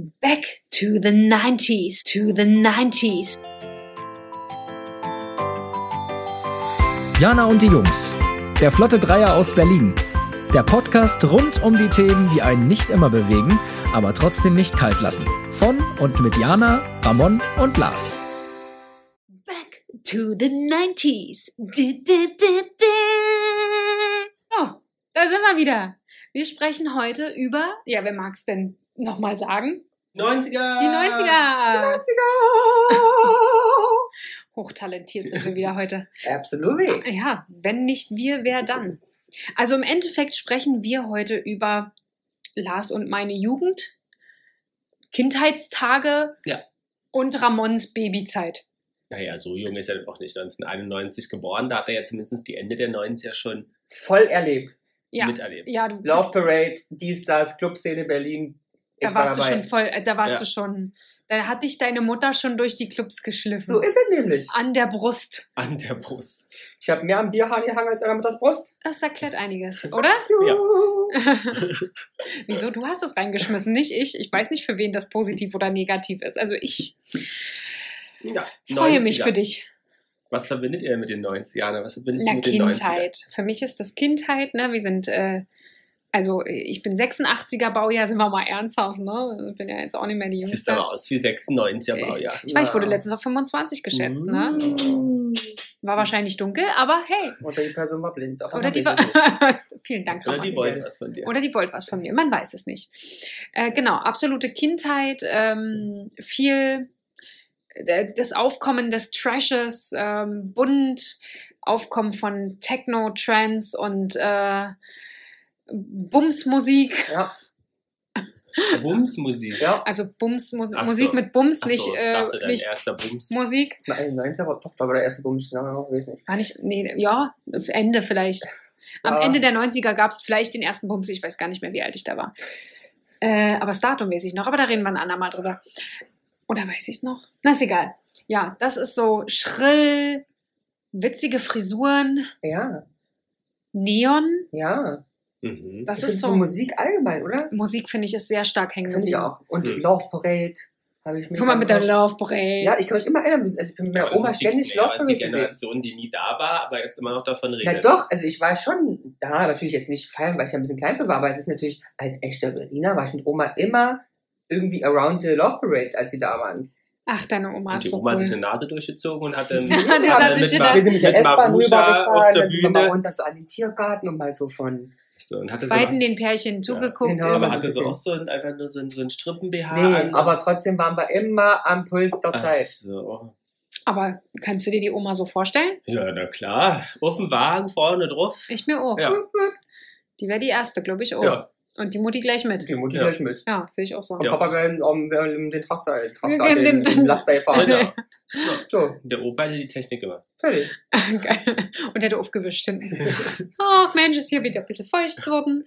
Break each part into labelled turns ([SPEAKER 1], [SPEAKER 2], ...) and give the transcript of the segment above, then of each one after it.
[SPEAKER 1] Back to the 90s, to the 90s.
[SPEAKER 2] Jana und die Jungs. Der Flotte Dreier aus Berlin. Der Podcast rund um die Themen, die einen nicht immer bewegen, aber trotzdem nicht kalt lassen. Von und mit Jana, Ramon und Lars.
[SPEAKER 1] Back to the 90s. Du, du, du, du. So, da sind wir wieder. Wir sprechen heute über, ja, wer mag's denn nochmal sagen?
[SPEAKER 3] 90er!
[SPEAKER 1] Die 90er.
[SPEAKER 3] 90er!
[SPEAKER 1] Hochtalentiert sind wir wieder heute.
[SPEAKER 3] Absolutely.
[SPEAKER 1] Ja, wenn nicht wir, wer dann? Also im Endeffekt sprechen wir heute über Lars und meine Jugend, Kindheitstage
[SPEAKER 3] Ja.
[SPEAKER 1] und Ramons Babyzeit.
[SPEAKER 3] Naja, so jung ist er auch nicht 1991 geboren. Da hat er ja zumindest die Ende der 90er schon
[SPEAKER 4] voll erlebt.
[SPEAKER 1] Ja,
[SPEAKER 3] miterlebt.
[SPEAKER 1] ja du bist,
[SPEAKER 4] Love Parade, dies, das, Clubszene Berlin.
[SPEAKER 1] Da
[SPEAKER 4] war
[SPEAKER 1] warst du
[SPEAKER 4] dabei.
[SPEAKER 1] schon voll, äh, da warst
[SPEAKER 3] Ja.
[SPEAKER 1] du schon, da hat dich deine Mutter schon durch die Clubs geschliffen.
[SPEAKER 4] So ist es nämlich.
[SPEAKER 1] An der Brust.
[SPEAKER 3] An der Brust.
[SPEAKER 4] Ich habe mehr am Bierhahn gehangen als an der Mutters Brust.
[SPEAKER 1] Das erklärt einiges, oder?
[SPEAKER 3] Ja.
[SPEAKER 1] Wieso? Du hast es reingeschmissen, nicht ich. Ich weiß nicht, für wen das positiv oder negativ ist. Also ich
[SPEAKER 3] Ja,
[SPEAKER 1] freue mich
[SPEAKER 3] 90er.
[SPEAKER 1] für dich.
[SPEAKER 3] Was verbindet ihr mit den 90ern? Was verbindest du
[SPEAKER 1] Na,
[SPEAKER 3] mit den 90ern?
[SPEAKER 1] Kindheit. Für mich ist das Kindheit, ne? Wir sind, äh, also ich bin 86er Baujahr, sind wir mal ernsthaft, ne? Ich bin ja jetzt auch nicht mehr die
[SPEAKER 3] Siehst
[SPEAKER 1] Jüngste.
[SPEAKER 3] aber aus wie 96er Baujahr.
[SPEAKER 1] Ich weiß, ich wurde letztens auf 25 geschätzt, ne?
[SPEAKER 4] Mm.
[SPEAKER 1] War wahrscheinlich dunkel, aber hey.
[SPEAKER 4] Oder die Person war blind.
[SPEAKER 1] Oder die
[SPEAKER 4] nicht.
[SPEAKER 1] Vielen Dank,
[SPEAKER 3] Oder die wollten was von dir.
[SPEAKER 1] Oder die wollte was von mir, man weiß es nicht. Äh, genau, absolute Kindheit, ähm, viel äh, das Aufkommen des Trashes, ähm, bunt, Aufkommen von Techno, Trance und äh, Bumsmusik.
[SPEAKER 4] Ja,
[SPEAKER 3] Bumsmusik.
[SPEAKER 4] ja.
[SPEAKER 1] Also Bumsmusik
[SPEAKER 3] so.
[SPEAKER 1] Musik mit Bums, nicht,
[SPEAKER 3] so, ich
[SPEAKER 1] äh, nicht
[SPEAKER 3] erster Bums.
[SPEAKER 1] Musik.
[SPEAKER 4] Nein, 90er war doch, da war der erste Bums. Ja, ja, weiß nicht.
[SPEAKER 1] War nicht, nee, ja, Ende vielleicht. Am
[SPEAKER 4] Ja.
[SPEAKER 1] Ende der 90er gab es vielleicht den ersten Bums, ich weiß gar nicht mehr, wie alt ich da war. Äh, aber das Datum weiß ich noch, aber da reden wir ein andermal drüber. Oder weiß ich es noch? Na, ist egal. Ja, das ist so schrill, witzige Frisuren,
[SPEAKER 4] Ja,
[SPEAKER 1] Neon.
[SPEAKER 4] ja.
[SPEAKER 3] Mhm.
[SPEAKER 1] Das
[SPEAKER 4] Ich
[SPEAKER 1] ist
[SPEAKER 4] finde
[SPEAKER 1] so.
[SPEAKER 4] Musik allgemein, oder?
[SPEAKER 1] Musik finde ich ist sehr stark hängen
[SPEAKER 4] Finde ich auch. Und
[SPEAKER 3] Mhm.
[SPEAKER 4] Love Parade habe ich mir.
[SPEAKER 1] Guck mal mit der. Love Parade.
[SPEAKER 4] Ja, ich kann mich immer erinnern. Also ich bin mit meiner
[SPEAKER 3] das
[SPEAKER 4] Oma
[SPEAKER 3] die-
[SPEAKER 4] ständig Love
[SPEAKER 3] aber das ist die
[SPEAKER 4] Parade gesehen.
[SPEAKER 3] Generation, die nie da war, aber jetzt immer noch davon
[SPEAKER 4] Na
[SPEAKER 3] redet.
[SPEAKER 4] doch, also ich war schon da, natürlich jetzt nicht feiern, weil ich ja ein bisschen klein für war, aber es ist natürlich, als echter Berliner war ich mit Oma immer irgendwie around the Love Parade, als sie da waren.
[SPEAKER 1] Ach, deine Oma ist
[SPEAKER 3] die
[SPEAKER 1] so
[SPEAKER 3] Oma hat
[SPEAKER 1] cool.
[SPEAKER 3] sich eine Nase durchgezogen und
[SPEAKER 1] Das hat
[SPEAKER 3] mit, Ma-
[SPEAKER 4] Wir sind mit der S-Bahn rübergefahren, dann sind wir mal runter so an den Tiergarten und mal so von.
[SPEAKER 3] So, und hatte so
[SPEAKER 1] Beiden den Pärchen zugeguckt.
[SPEAKER 4] genau,
[SPEAKER 1] im-
[SPEAKER 3] aber
[SPEAKER 4] so
[SPEAKER 3] hatte so auch so ein, einfach nur so ein, so ein Strippen-BH
[SPEAKER 4] Nee,
[SPEAKER 3] an.
[SPEAKER 4] aber trotzdem waren wir immer am Puls der
[SPEAKER 3] Ach
[SPEAKER 4] Zeit.
[SPEAKER 3] so.
[SPEAKER 1] aber kannst du dir die Oma so vorstellen?
[SPEAKER 3] Ja, na klar. Auf dem Wagen, vorne drauf.
[SPEAKER 1] Ich mir auch.
[SPEAKER 3] Ja.
[SPEAKER 1] Die wäre die erste, glaube ich auch.
[SPEAKER 3] Ja.
[SPEAKER 1] Und die Mutti gleich mit.
[SPEAKER 4] Die Mutti
[SPEAKER 3] Ja.
[SPEAKER 4] gleich mit.
[SPEAKER 1] Ja, sehe ich auch so.
[SPEAKER 4] Und
[SPEAKER 3] Ja.
[SPEAKER 4] Papa gleich um, um den Traster, Traster,
[SPEAKER 1] Den-
[SPEAKER 4] den,
[SPEAKER 1] den-
[SPEAKER 4] den Laster gefahren.
[SPEAKER 3] Ja.
[SPEAKER 4] So,
[SPEAKER 3] Der Opa hatte die Technik gemacht.
[SPEAKER 4] fertig.
[SPEAKER 1] Geil. Und hätte aufgewischt hinten. Ach Mensch, ist hier wieder ein bisschen feucht geworden.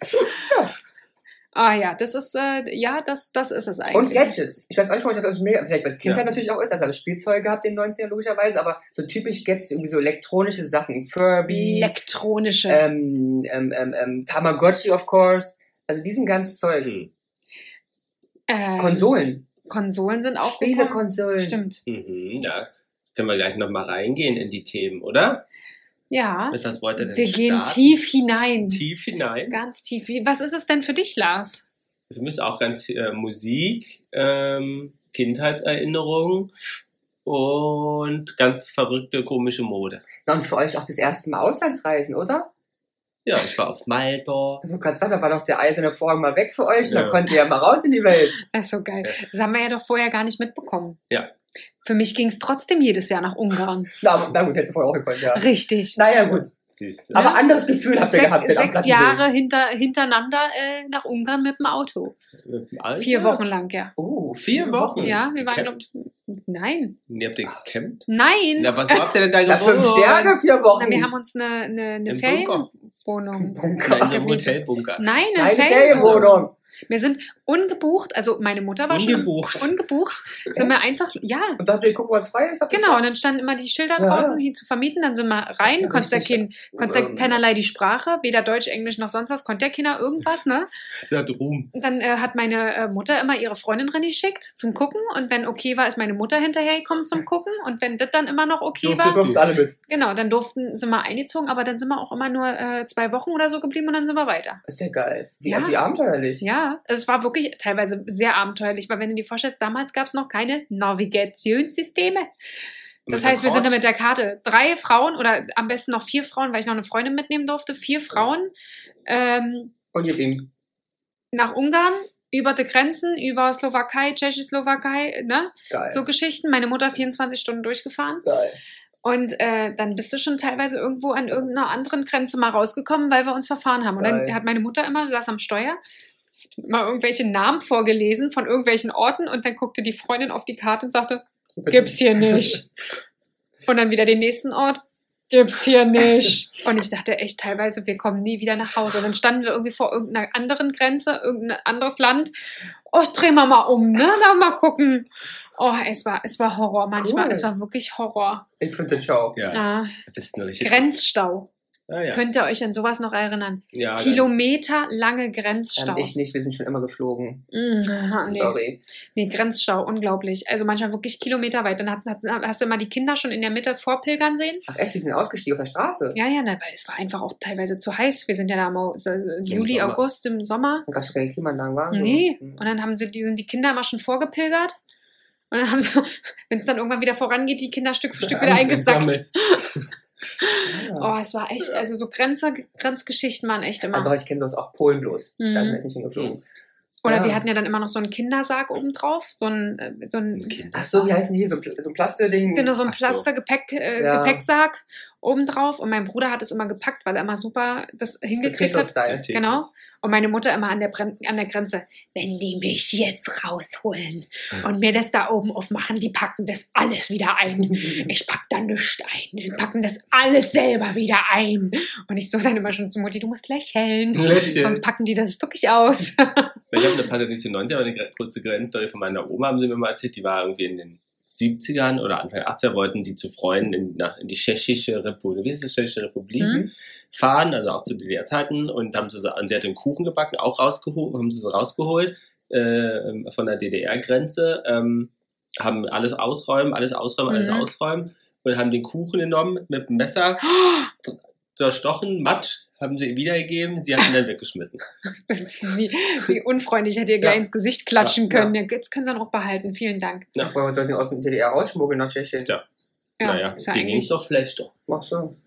[SPEAKER 1] Ah ja, das ist, äh, ja, das, das ist es eigentlich.
[SPEAKER 4] Und Gadgets. Ich weiß auch nicht, ich das mega, vielleicht weil es Kindheit
[SPEAKER 3] Ja.
[SPEAKER 4] natürlich auch ist, also alle Spielzeuge gehabt in den 90ern logischerweise, aber so typisch Gadgets, irgendwie so elektronische Sachen. Furby,
[SPEAKER 1] Elektronische.
[SPEAKER 4] ähm, ähm, ähm, ähm, Tamagotchi, of course. Also diesen ganzen Zeug.
[SPEAKER 3] Hm.
[SPEAKER 1] ähm,
[SPEAKER 4] Konsolen.
[SPEAKER 1] Konsolen sind auch.
[SPEAKER 4] Spielekonsolen.
[SPEAKER 1] Stimmt.
[SPEAKER 3] Mhm, ja. Können wir gleich nochmal reingehen in die Themen, oder?
[SPEAKER 1] Ja.
[SPEAKER 3] Mit was wollt ihr denn
[SPEAKER 1] Wir gehen
[SPEAKER 3] starten?
[SPEAKER 1] tief hinein.
[SPEAKER 3] Tief hinein.
[SPEAKER 1] Ganz tief. Wie, was ist es denn für dich, Lars?
[SPEAKER 3] Für mich ist auch ganz äh, Musik, ähm, Kindheitserinnerungen und ganz verrückte, komische Mode.
[SPEAKER 4] Und für euch auch das erste Mal Auslandsreisen, oder?
[SPEAKER 3] Ja, ich war auf Malta.
[SPEAKER 4] Du kannst sagen, da war doch der eiserne Vorhang mal weg für euch und
[SPEAKER 3] Ja.
[SPEAKER 4] dann konntet ihr ja mal raus in die Welt.
[SPEAKER 1] Das ist so geil. Das haben wir ja doch vorher gar nicht mitbekommen.
[SPEAKER 3] Ja.
[SPEAKER 1] Für mich ging es trotzdem jedes Jahr nach Ungarn.
[SPEAKER 4] Na, na gut, hättest du vorher auch gekonnt, ja.
[SPEAKER 1] Richtig.
[SPEAKER 4] Naja, gut.
[SPEAKER 3] Siehst du?
[SPEAKER 4] Aber
[SPEAKER 1] Ja.
[SPEAKER 4] anderes Gefühl habt ihr
[SPEAKER 1] Sech-
[SPEAKER 4] gehabt.
[SPEAKER 1] sechs. Jahre hinter, hintereinander äh, nach Ungarn mit dem Auto.
[SPEAKER 3] Alter?
[SPEAKER 1] Vier Wochen lang, ja.
[SPEAKER 4] Oh,
[SPEAKER 3] Vier Wochen?
[SPEAKER 1] Ja, wir waren,
[SPEAKER 3] Camp?
[SPEAKER 1] glaub, Nein.
[SPEAKER 3] Und ihr habt den gecampt?
[SPEAKER 1] Nein.
[SPEAKER 3] Na, was habt ihr denn da
[SPEAKER 4] fünf Sterne, vier Wochen.
[SPEAKER 1] Na, wir haben uns eine, eine, eine. Ferienwohnung.
[SPEAKER 4] Bunker.
[SPEAKER 3] Nein,
[SPEAKER 1] gemietet.
[SPEAKER 3] Hotelbunker.
[SPEAKER 1] Nein, eine
[SPEAKER 4] Keine
[SPEAKER 1] Ferienwohnung. Wir sind ungebucht, also meine Mutter war
[SPEAKER 3] Ungebucht.
[SPEAKER 1] schon im- ungebucht, sind wir einfach, ja,
[SPEAKER 4] Und da habt ihr gucken, was frei ist?
[SPEAKER 1] genau. Und dann standen immer die Schilder
[SPEAKER 4] Ja.
[SPEAKER 1] draußen, hier zu vermieten. Dann sind wir rein,
[SPEAKER 4] ja
[SPEAKER 1] konntest ja kein, konntest
[SPEAKER 4] ähm,
[SPEAKER 1] keinerlei die Sprache, weder Deutsch, Englisch noch sonst was, konnte ja keiner irgendwas, ne?
[SPEAKER 3] Das ist ja Ruhm.
[SPEAKER 1] Und dann äh, hat meine äh, Mutter immer ihre Freundin reingeschickt zum Gucken und wenn okay war, ist meine Mutter hinterhergekommen zum Gucken und wenn das dann immer noch okay
[SPEAKER 3] Durfte
[SPEAKER 1] war,
[SPEAKER 4] Durften alle mit.
[SPEAKER 1] genau, dann durften, sind wir eingezogen, aber dann sind wir auch immer nur äh, zwei Wochen oder so geblieben und dann sind wir weiter.
[SPEAKER 4] Ist ja geil. Wie, wie abenteuerlich.
[SPEAKER 1] Ja, es war wirklich teilweise sehr abenteuerlich, weil wenn du dir vorstellst, damals gab es noch keine Navigationssysteme. Das heißt, wir sind da mit der Karte drei Frauen oder am besten noch vier Frauen, weil ich noch eine Freundin mitnehmen durfte, vier Frauen ähm,
[SPEAKER 4] Und ihr Ding.
[SPEAKER 1] nach Ungarn, über die Grenzen, über Slowakei, Tschechoslowakei, ne?
[SPEAKER 4] Geil.
[SPEAKER 1] So Geschichten. Meine Mutter 24 Stunden durchgefahren.
[SPEAKER 4] geil.
[SPEAKER 1] Und äh, dann bist du schon teilweise irgendwo an irgendeiner anderen Grenze mal rausgekommen, weil wir uns verfahren haben. Und
[SPEAKER 4] Geil.
[SPEAKER 1] dann hat meine Mutter immer, saß am Steuer, immer irgendwelche Namen vorgelesen von irgendwelchen Orten und dann guckte die Freundin auf die Karte und sagte, gibt's hier nicht. Und dann wieder den nächsten Ort, gibt's hier nicht. Und ich dachte echt teilweise, wir kommen nie wieder nach Hause. Und dann standen wir irgendwie vor irgendeiner anderen Grenze, irgendein anderes Land. Oh, drehen wir mal um, ne? Da mal gucken. Oh, es war, es war Horror manchmal.
[SPEAKER 4] Cool.
[SPEAKER 1] Es war wirklich Horror.
[SPEAKER 4] Ich finde das schau.
[SPEAKER 3] Ja,
[SPEAKER 1] Ah. Grenzstau.
[SPEAKER 3] Ah, ja.
[SPEAKER 1] Könnt ihr euch an sowas noch erinnern?
[SPEAKER 3] ja, dann-
[SPEAKER 1] Kilometerlange Grenzstaus.
[SPEAKER 4] ich nicht, wir sind schon immer geflogen.
[SPEAKER 1] Mm, aha, nee.
[SPEAKER 4] Sorry.
[SPEAKER 1] nee, Grenzstau, unglaublich. Also manchmal wirklich kilometerweit. Dann hat, hat, hast du immer die Kinder schon in der Mitte vorpilgern sehen.
[SPEAKER 4] Ach echt, die sind ausgestiegen auf der Straße.
[SPEAKER 1] Ja, ja, ne, weil es war einfach auch teilweise zu heiß. Wir sind ja da im äh, Juli,
[SPEAKER 3] Sommer.
[SPEAKER 1] August im Sommer.
[SPEAKER 4] Dann gab es keine Klimaanlagen, war?
[SPEAKER 1] Nee.
[SPEAKER 4] Mhm.
[SPEAKER 1] Und dann haben sie, die, sind die Kinder immer schon vorgepilgert. Und dann haben sie, wenn es dann irgendwann wieder vorangeht, die Kinder Stück für Stück wieder eingesackt.
[SPEAKER 3] Eingesammelt.
[SPEAKER 1] Oh, es war echt, also so Grenze, Grenzgeschichten waren echt immer.
[SPEAKER 4] Also ich kenne sowas auch Polen bloß.
[SPEAKER 1] Mhm.
[SPEAKER 4] Da sind wir jetzt nicht hingeflogen.
[SPEAKER 1] Oder
[SPEAKER 4] Ja.
[SPEAKER 1] wir hatten ja dann immer noch so einen Kindersarg oben drauf. So ein, äh, so ein.
[SPEAKER 4] Ach so, wie heißen die hier? So ein, Pl- so ein Plasterding?
[SPEAKER 1] Genau, so ein
[SPEAKER 3] Ach so.
[SPEAKER 1] Plaster-Gepäck, äh,
[SPEAKER 4] Ja.
[SPEAKER 1] Obendrauf. Und mein Bruder hat es immer gepackt, weil er immer super das hingekriegt hat. Genau. Und meine Mutter immer an der, Bren an der Grenze, wenn die mich jetzt rausholen und mir das da oben aufmachen, die packen das alles wieder ein. Ich pack da nichts ein. Die packen das alles selber wieder ein. Und ich so dann immer schon zu Mutti, du musst lächeln.
[SPEAKER 3] Lächeln.
[SPEAKER 1] Sonst packen die das wirklich aus.
[SPEAKER 3] Ich habe eine Patricia 90, aber eine kurze Grenzstory von meiner Oma, haben sie mir mal erzählt, die war irgendwie in den 70ern oder Anfang der 80er, wollten die zu Freunden in, nach, in die Tschechische Republik, wie ist das, Tschechische Republik,
[SPEAKER 1] Mhm.
[SPEAKER 3] fahren, also auch zu DDR-Zeiten und haben sie, und sie hat den Kuchen gebacken, auch rausgeholt, haben sie sie rausgeholt äh, von der DDR-Grenze, ähm, haben alles ausräumen, alles ausräumen, alles
[SPEAKER 1] Mhm.
[SPEAKER 3] ausräumen und haben den Kuchen genommen mit dem Messer, zerstochen, Matsch, haben sie wiedergegeben, sie hat ihn dann weggeschmissen.
[SPEAKER 1] wie, wie unfreundlich hätte ihr gleich
[SPEAKER 3] Ja.
[SPEAKER 1] ins Gesicht klatschen
[SPEAKER 4] Ja,
[SPEAKER 1] können. Jetzt können sie ihn auch behalten. Vielen Dank.
[SPEAKER 3] Ja.
[SPEAKER 4] Man sollte ihn aus dem DDR rausschmuggeln nach Tschechien.
[SPEAKER 3] Tja.
[SPEAKER 1] Ja,
[SPEAKER 3] naja,
[SPEAKER 1] ist ja
[SPEAKER 3] ging es doch schlechter.
[SPEAKER 4] Ach so.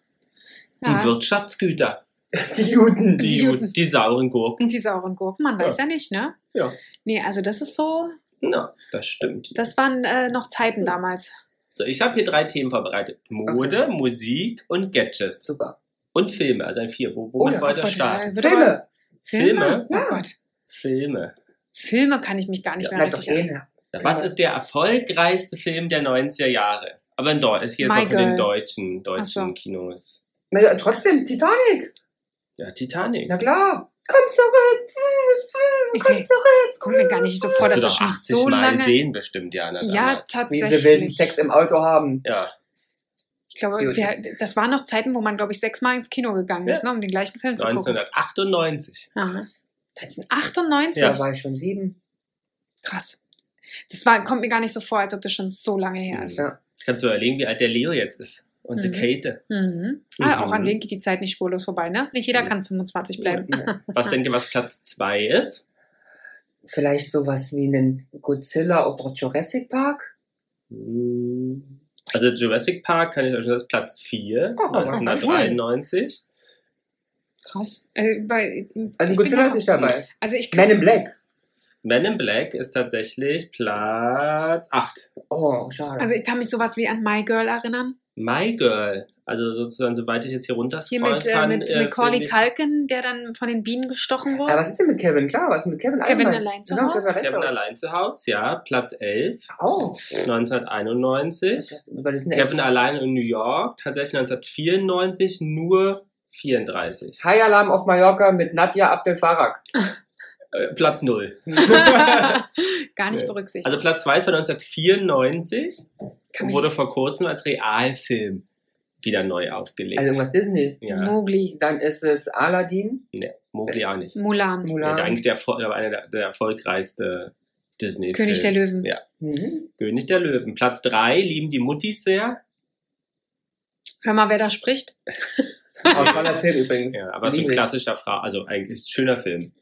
[SPEAKER 3] Die
[SPEAKER 1] Ja.
[SPEAKER 3] Wirtschaftsgüter,
[SPEAKER 4] Die Juden.
[SPEAKER 3] die,
[SPEAKER 1] Die Juden.
[SPEAKER 3] die sauren Gurken.
[SPEAKER 1] Die sauren Gurken, man weiß ja nicht, ne?
[SPEAKER 3] Ja.
[SPEAKER 1] Nee, also das ist so,
[SPEAKER 3] Na, das stimmt.
[SPEAKER 1] das waren äh, noch Zeiten damals.
[SPEAKER 3] So, ich habe hier drei Themen vorbereitet. Mode, Musik und Gadgets.
[SPEAKER 4] Super.
[SPEAKER 3] Und Filme, also ein vier. Wo,
[SPEAKER 4] Oh
[SPEAKER 3] womit
[SPEAKER 4] ja,
[SPEAKER 3] wollt ihr
[SPEAKER 1] Gott,
[SPEAKER 3] starten?
[SPEAKER 4] Filme.
[SPEAKER 3] Filme?
[SPEAKER 1] Oh
[SPEAKER 4] Ja.
[SPEAKER 1] Gott.
[SPEAKER 3] Filme.
[SPEAKER 1] Filme kann ich mich gar nicht
[SPEAKER 3] Ja,
[SPEAKER 1] mehr richtig erinnern.
[SPEAKER 4] eh.
[SPEAKER 3] Was ist der erfolgreichste Film der 90er Jahre? Aber in Deutsch, hier ist noch von den deutschen, deutschen
[SPEAKER 1] so.
[SPEAKER 3] Kinos.
[SPEAKER 4] Naja, trotzdem, Titanic.
[SPEAKER 3] Ja, Titanic.
[SPEAKER 4] Na klar. Komm zurück. Komm
[SPEAKER 1] Okay.
[SPEAKER 4] zurück.
[SPEAKER 1] Das kommt mir gar nicht so vor, dass
[SPEAKER 3] du
[SPEAKER 1] das
[SPEAKER 3] doch
[SPEAKER 1] schon
[SPEAKER 3] 80
[SPEAKER 1] so
[SPEAKER 3] Mal
[SPEAKER 1] lange.
[SPEAKER 3] sehen bestimmt, Jana.
[SPEAKER 1] Ja,
[SPEAKER 3] damals.
[SPEAKER 4] Wie sie wilden
[SPEAKER 1] tatsächlich.
[SPEAKER 4] Sex im Auto haben.
[SPEAKER 3] Ja,
[SPEAKER 1] Ich glaube, wir, das waren noch Zeiten, wo man, glaube ich, sechsmal ins Kino gegangen ist,
[SPEAKER 3] Ja.
[SPEAKER 1] ne, um den gleichen Film zu gucken.
[SPEAKER 3] 1998.
[SPEAKER 1] Aha. 1998?
[SPEAKER 3] Ja.
[SPEAKER 4] Da war ich schon sieben.
[SPEAKER 1] Krass. Das war, kommt mir gar nicht so vor, als ob das schon so lange her ist.
[SPEAKER 4] Ja.
[SPEAKER 3] Kannst du überlegen, wie alt der Leo jetzt ist. Und die
[SPEAKER 1] Mhm.
[SPEAKER 3] Kate.
[SPEAKER 1] Mhm. Ah, auch
[SPEAKER 3] Mhm.
[SPEAKER 1] an denen geht die Zeit nicht spurlos vorbei, ne? Nicht jeder
[SPEAKER 3] Mhm.
[SPEAKER 1] kann 25 bleiben.
[SPEAKER 4] Ja.
[SPEAKER 3] Was denkt ihr, was Platz 2 ist?
[SPEAKER 4] Vielleicht sowas wie einen Godzilla oder Jurassic Park.
[SPEAKER 3] Hm. Also Jurassic Park kann ich euch schon, das ist Platz 4,
[SPEAKER 4] Oh,
[SPEAKER 3] 1993.
[SPEAKER 1] Krass. Äh, bei,
[SPEAKER 4] Also
[SPEAKER 1] ich
[SPEAKER 4] Godzilla ist nicht dabei.
[SPEAKER 1] Also ich
[SPEAKER 4] Man in Black.
[SPEAKER 3] Men in Black ist tatsächlich Platz 8.
[SPEAKER 4] Oh, schade.
[SPEAKER 1] also ich kann mich sowas wie an My Girl erinnern.
[SPEAKER 3] My Girl, also sozusagen, soweit ich jetzt hier runter
[SPEAKER 1] Hier mit, äh,
[SPEAKER 3] kann.
[SPEAKER 1] mit
[SPEAKER 3] äh,
[SPEAKER 1] Macaulay Culkin, der dann von den Bienen gestochen wurde.
[SPEAKER 4] Aber was ist denn mit Kevin? Klar, was ist mit Kevin
[SPEAKER 1] Kevin allein zu
[SPEAKER 4] Genau,
[SPEAKER 1] Haus?
[SPEAKER 4] Kevin,
[SPEAKER 3] Kevin
[SPEAKER 4] allein
[SPEAKER 3] zu Haus, ja, Platz 11,
[SPEAKER 4] zu Hause. Auch.
[SPEAKER 3] 1991.
[SPEAKER 4] Sind echt
[SPEAKER 3] Kevin allein in New York, tatsächlich 1994 nur 34.
[SPEAKER 4] High Alarm auf Mallorca mit Nadja Abdel Farag.
[SPEAKER 3] Äh, Platz 0.
[SPEAKER 1] Gar nicht berücksichtigt.
[SPEAKER 3] Also Platz 2 ist von 1994
[SPEAKER 1] Kann
[SPEAKER 3] und wurde vor kurzem als Realfilm wieder neu aufgelegt.
[SPEAKER 4] Also irgendwas Disney.
[SPEAKER 3] ja,
[SPEAKER 1] Mowgli,
[SPEAKER 4] Dann ist es Aladdin.
[SPEAKER 3] nee, Mowgli auch nicht.
[SPEAKER 1] Mulan,
[SPEAKER 4] Mulan.
[SPEAKER 3] der eigentlich der, einer der, der erfolgreichste disney
[SPEAKER 1] König der Löwen.
[SPEAKER 3] Ja.
[SPEAKER 4] Mhm.
[SPEAKER 3] König der Löwen. Platz 3 lieben die Muttis sehr.
[SPEAKER 1] Hör mal, wer da spricht.
[SPEAKER 4] Auch ein toller Film übrigens.
[SPEAKER 3] Ja, aber so ein klassischer Frau, also eigentlich ist ein schöner Film.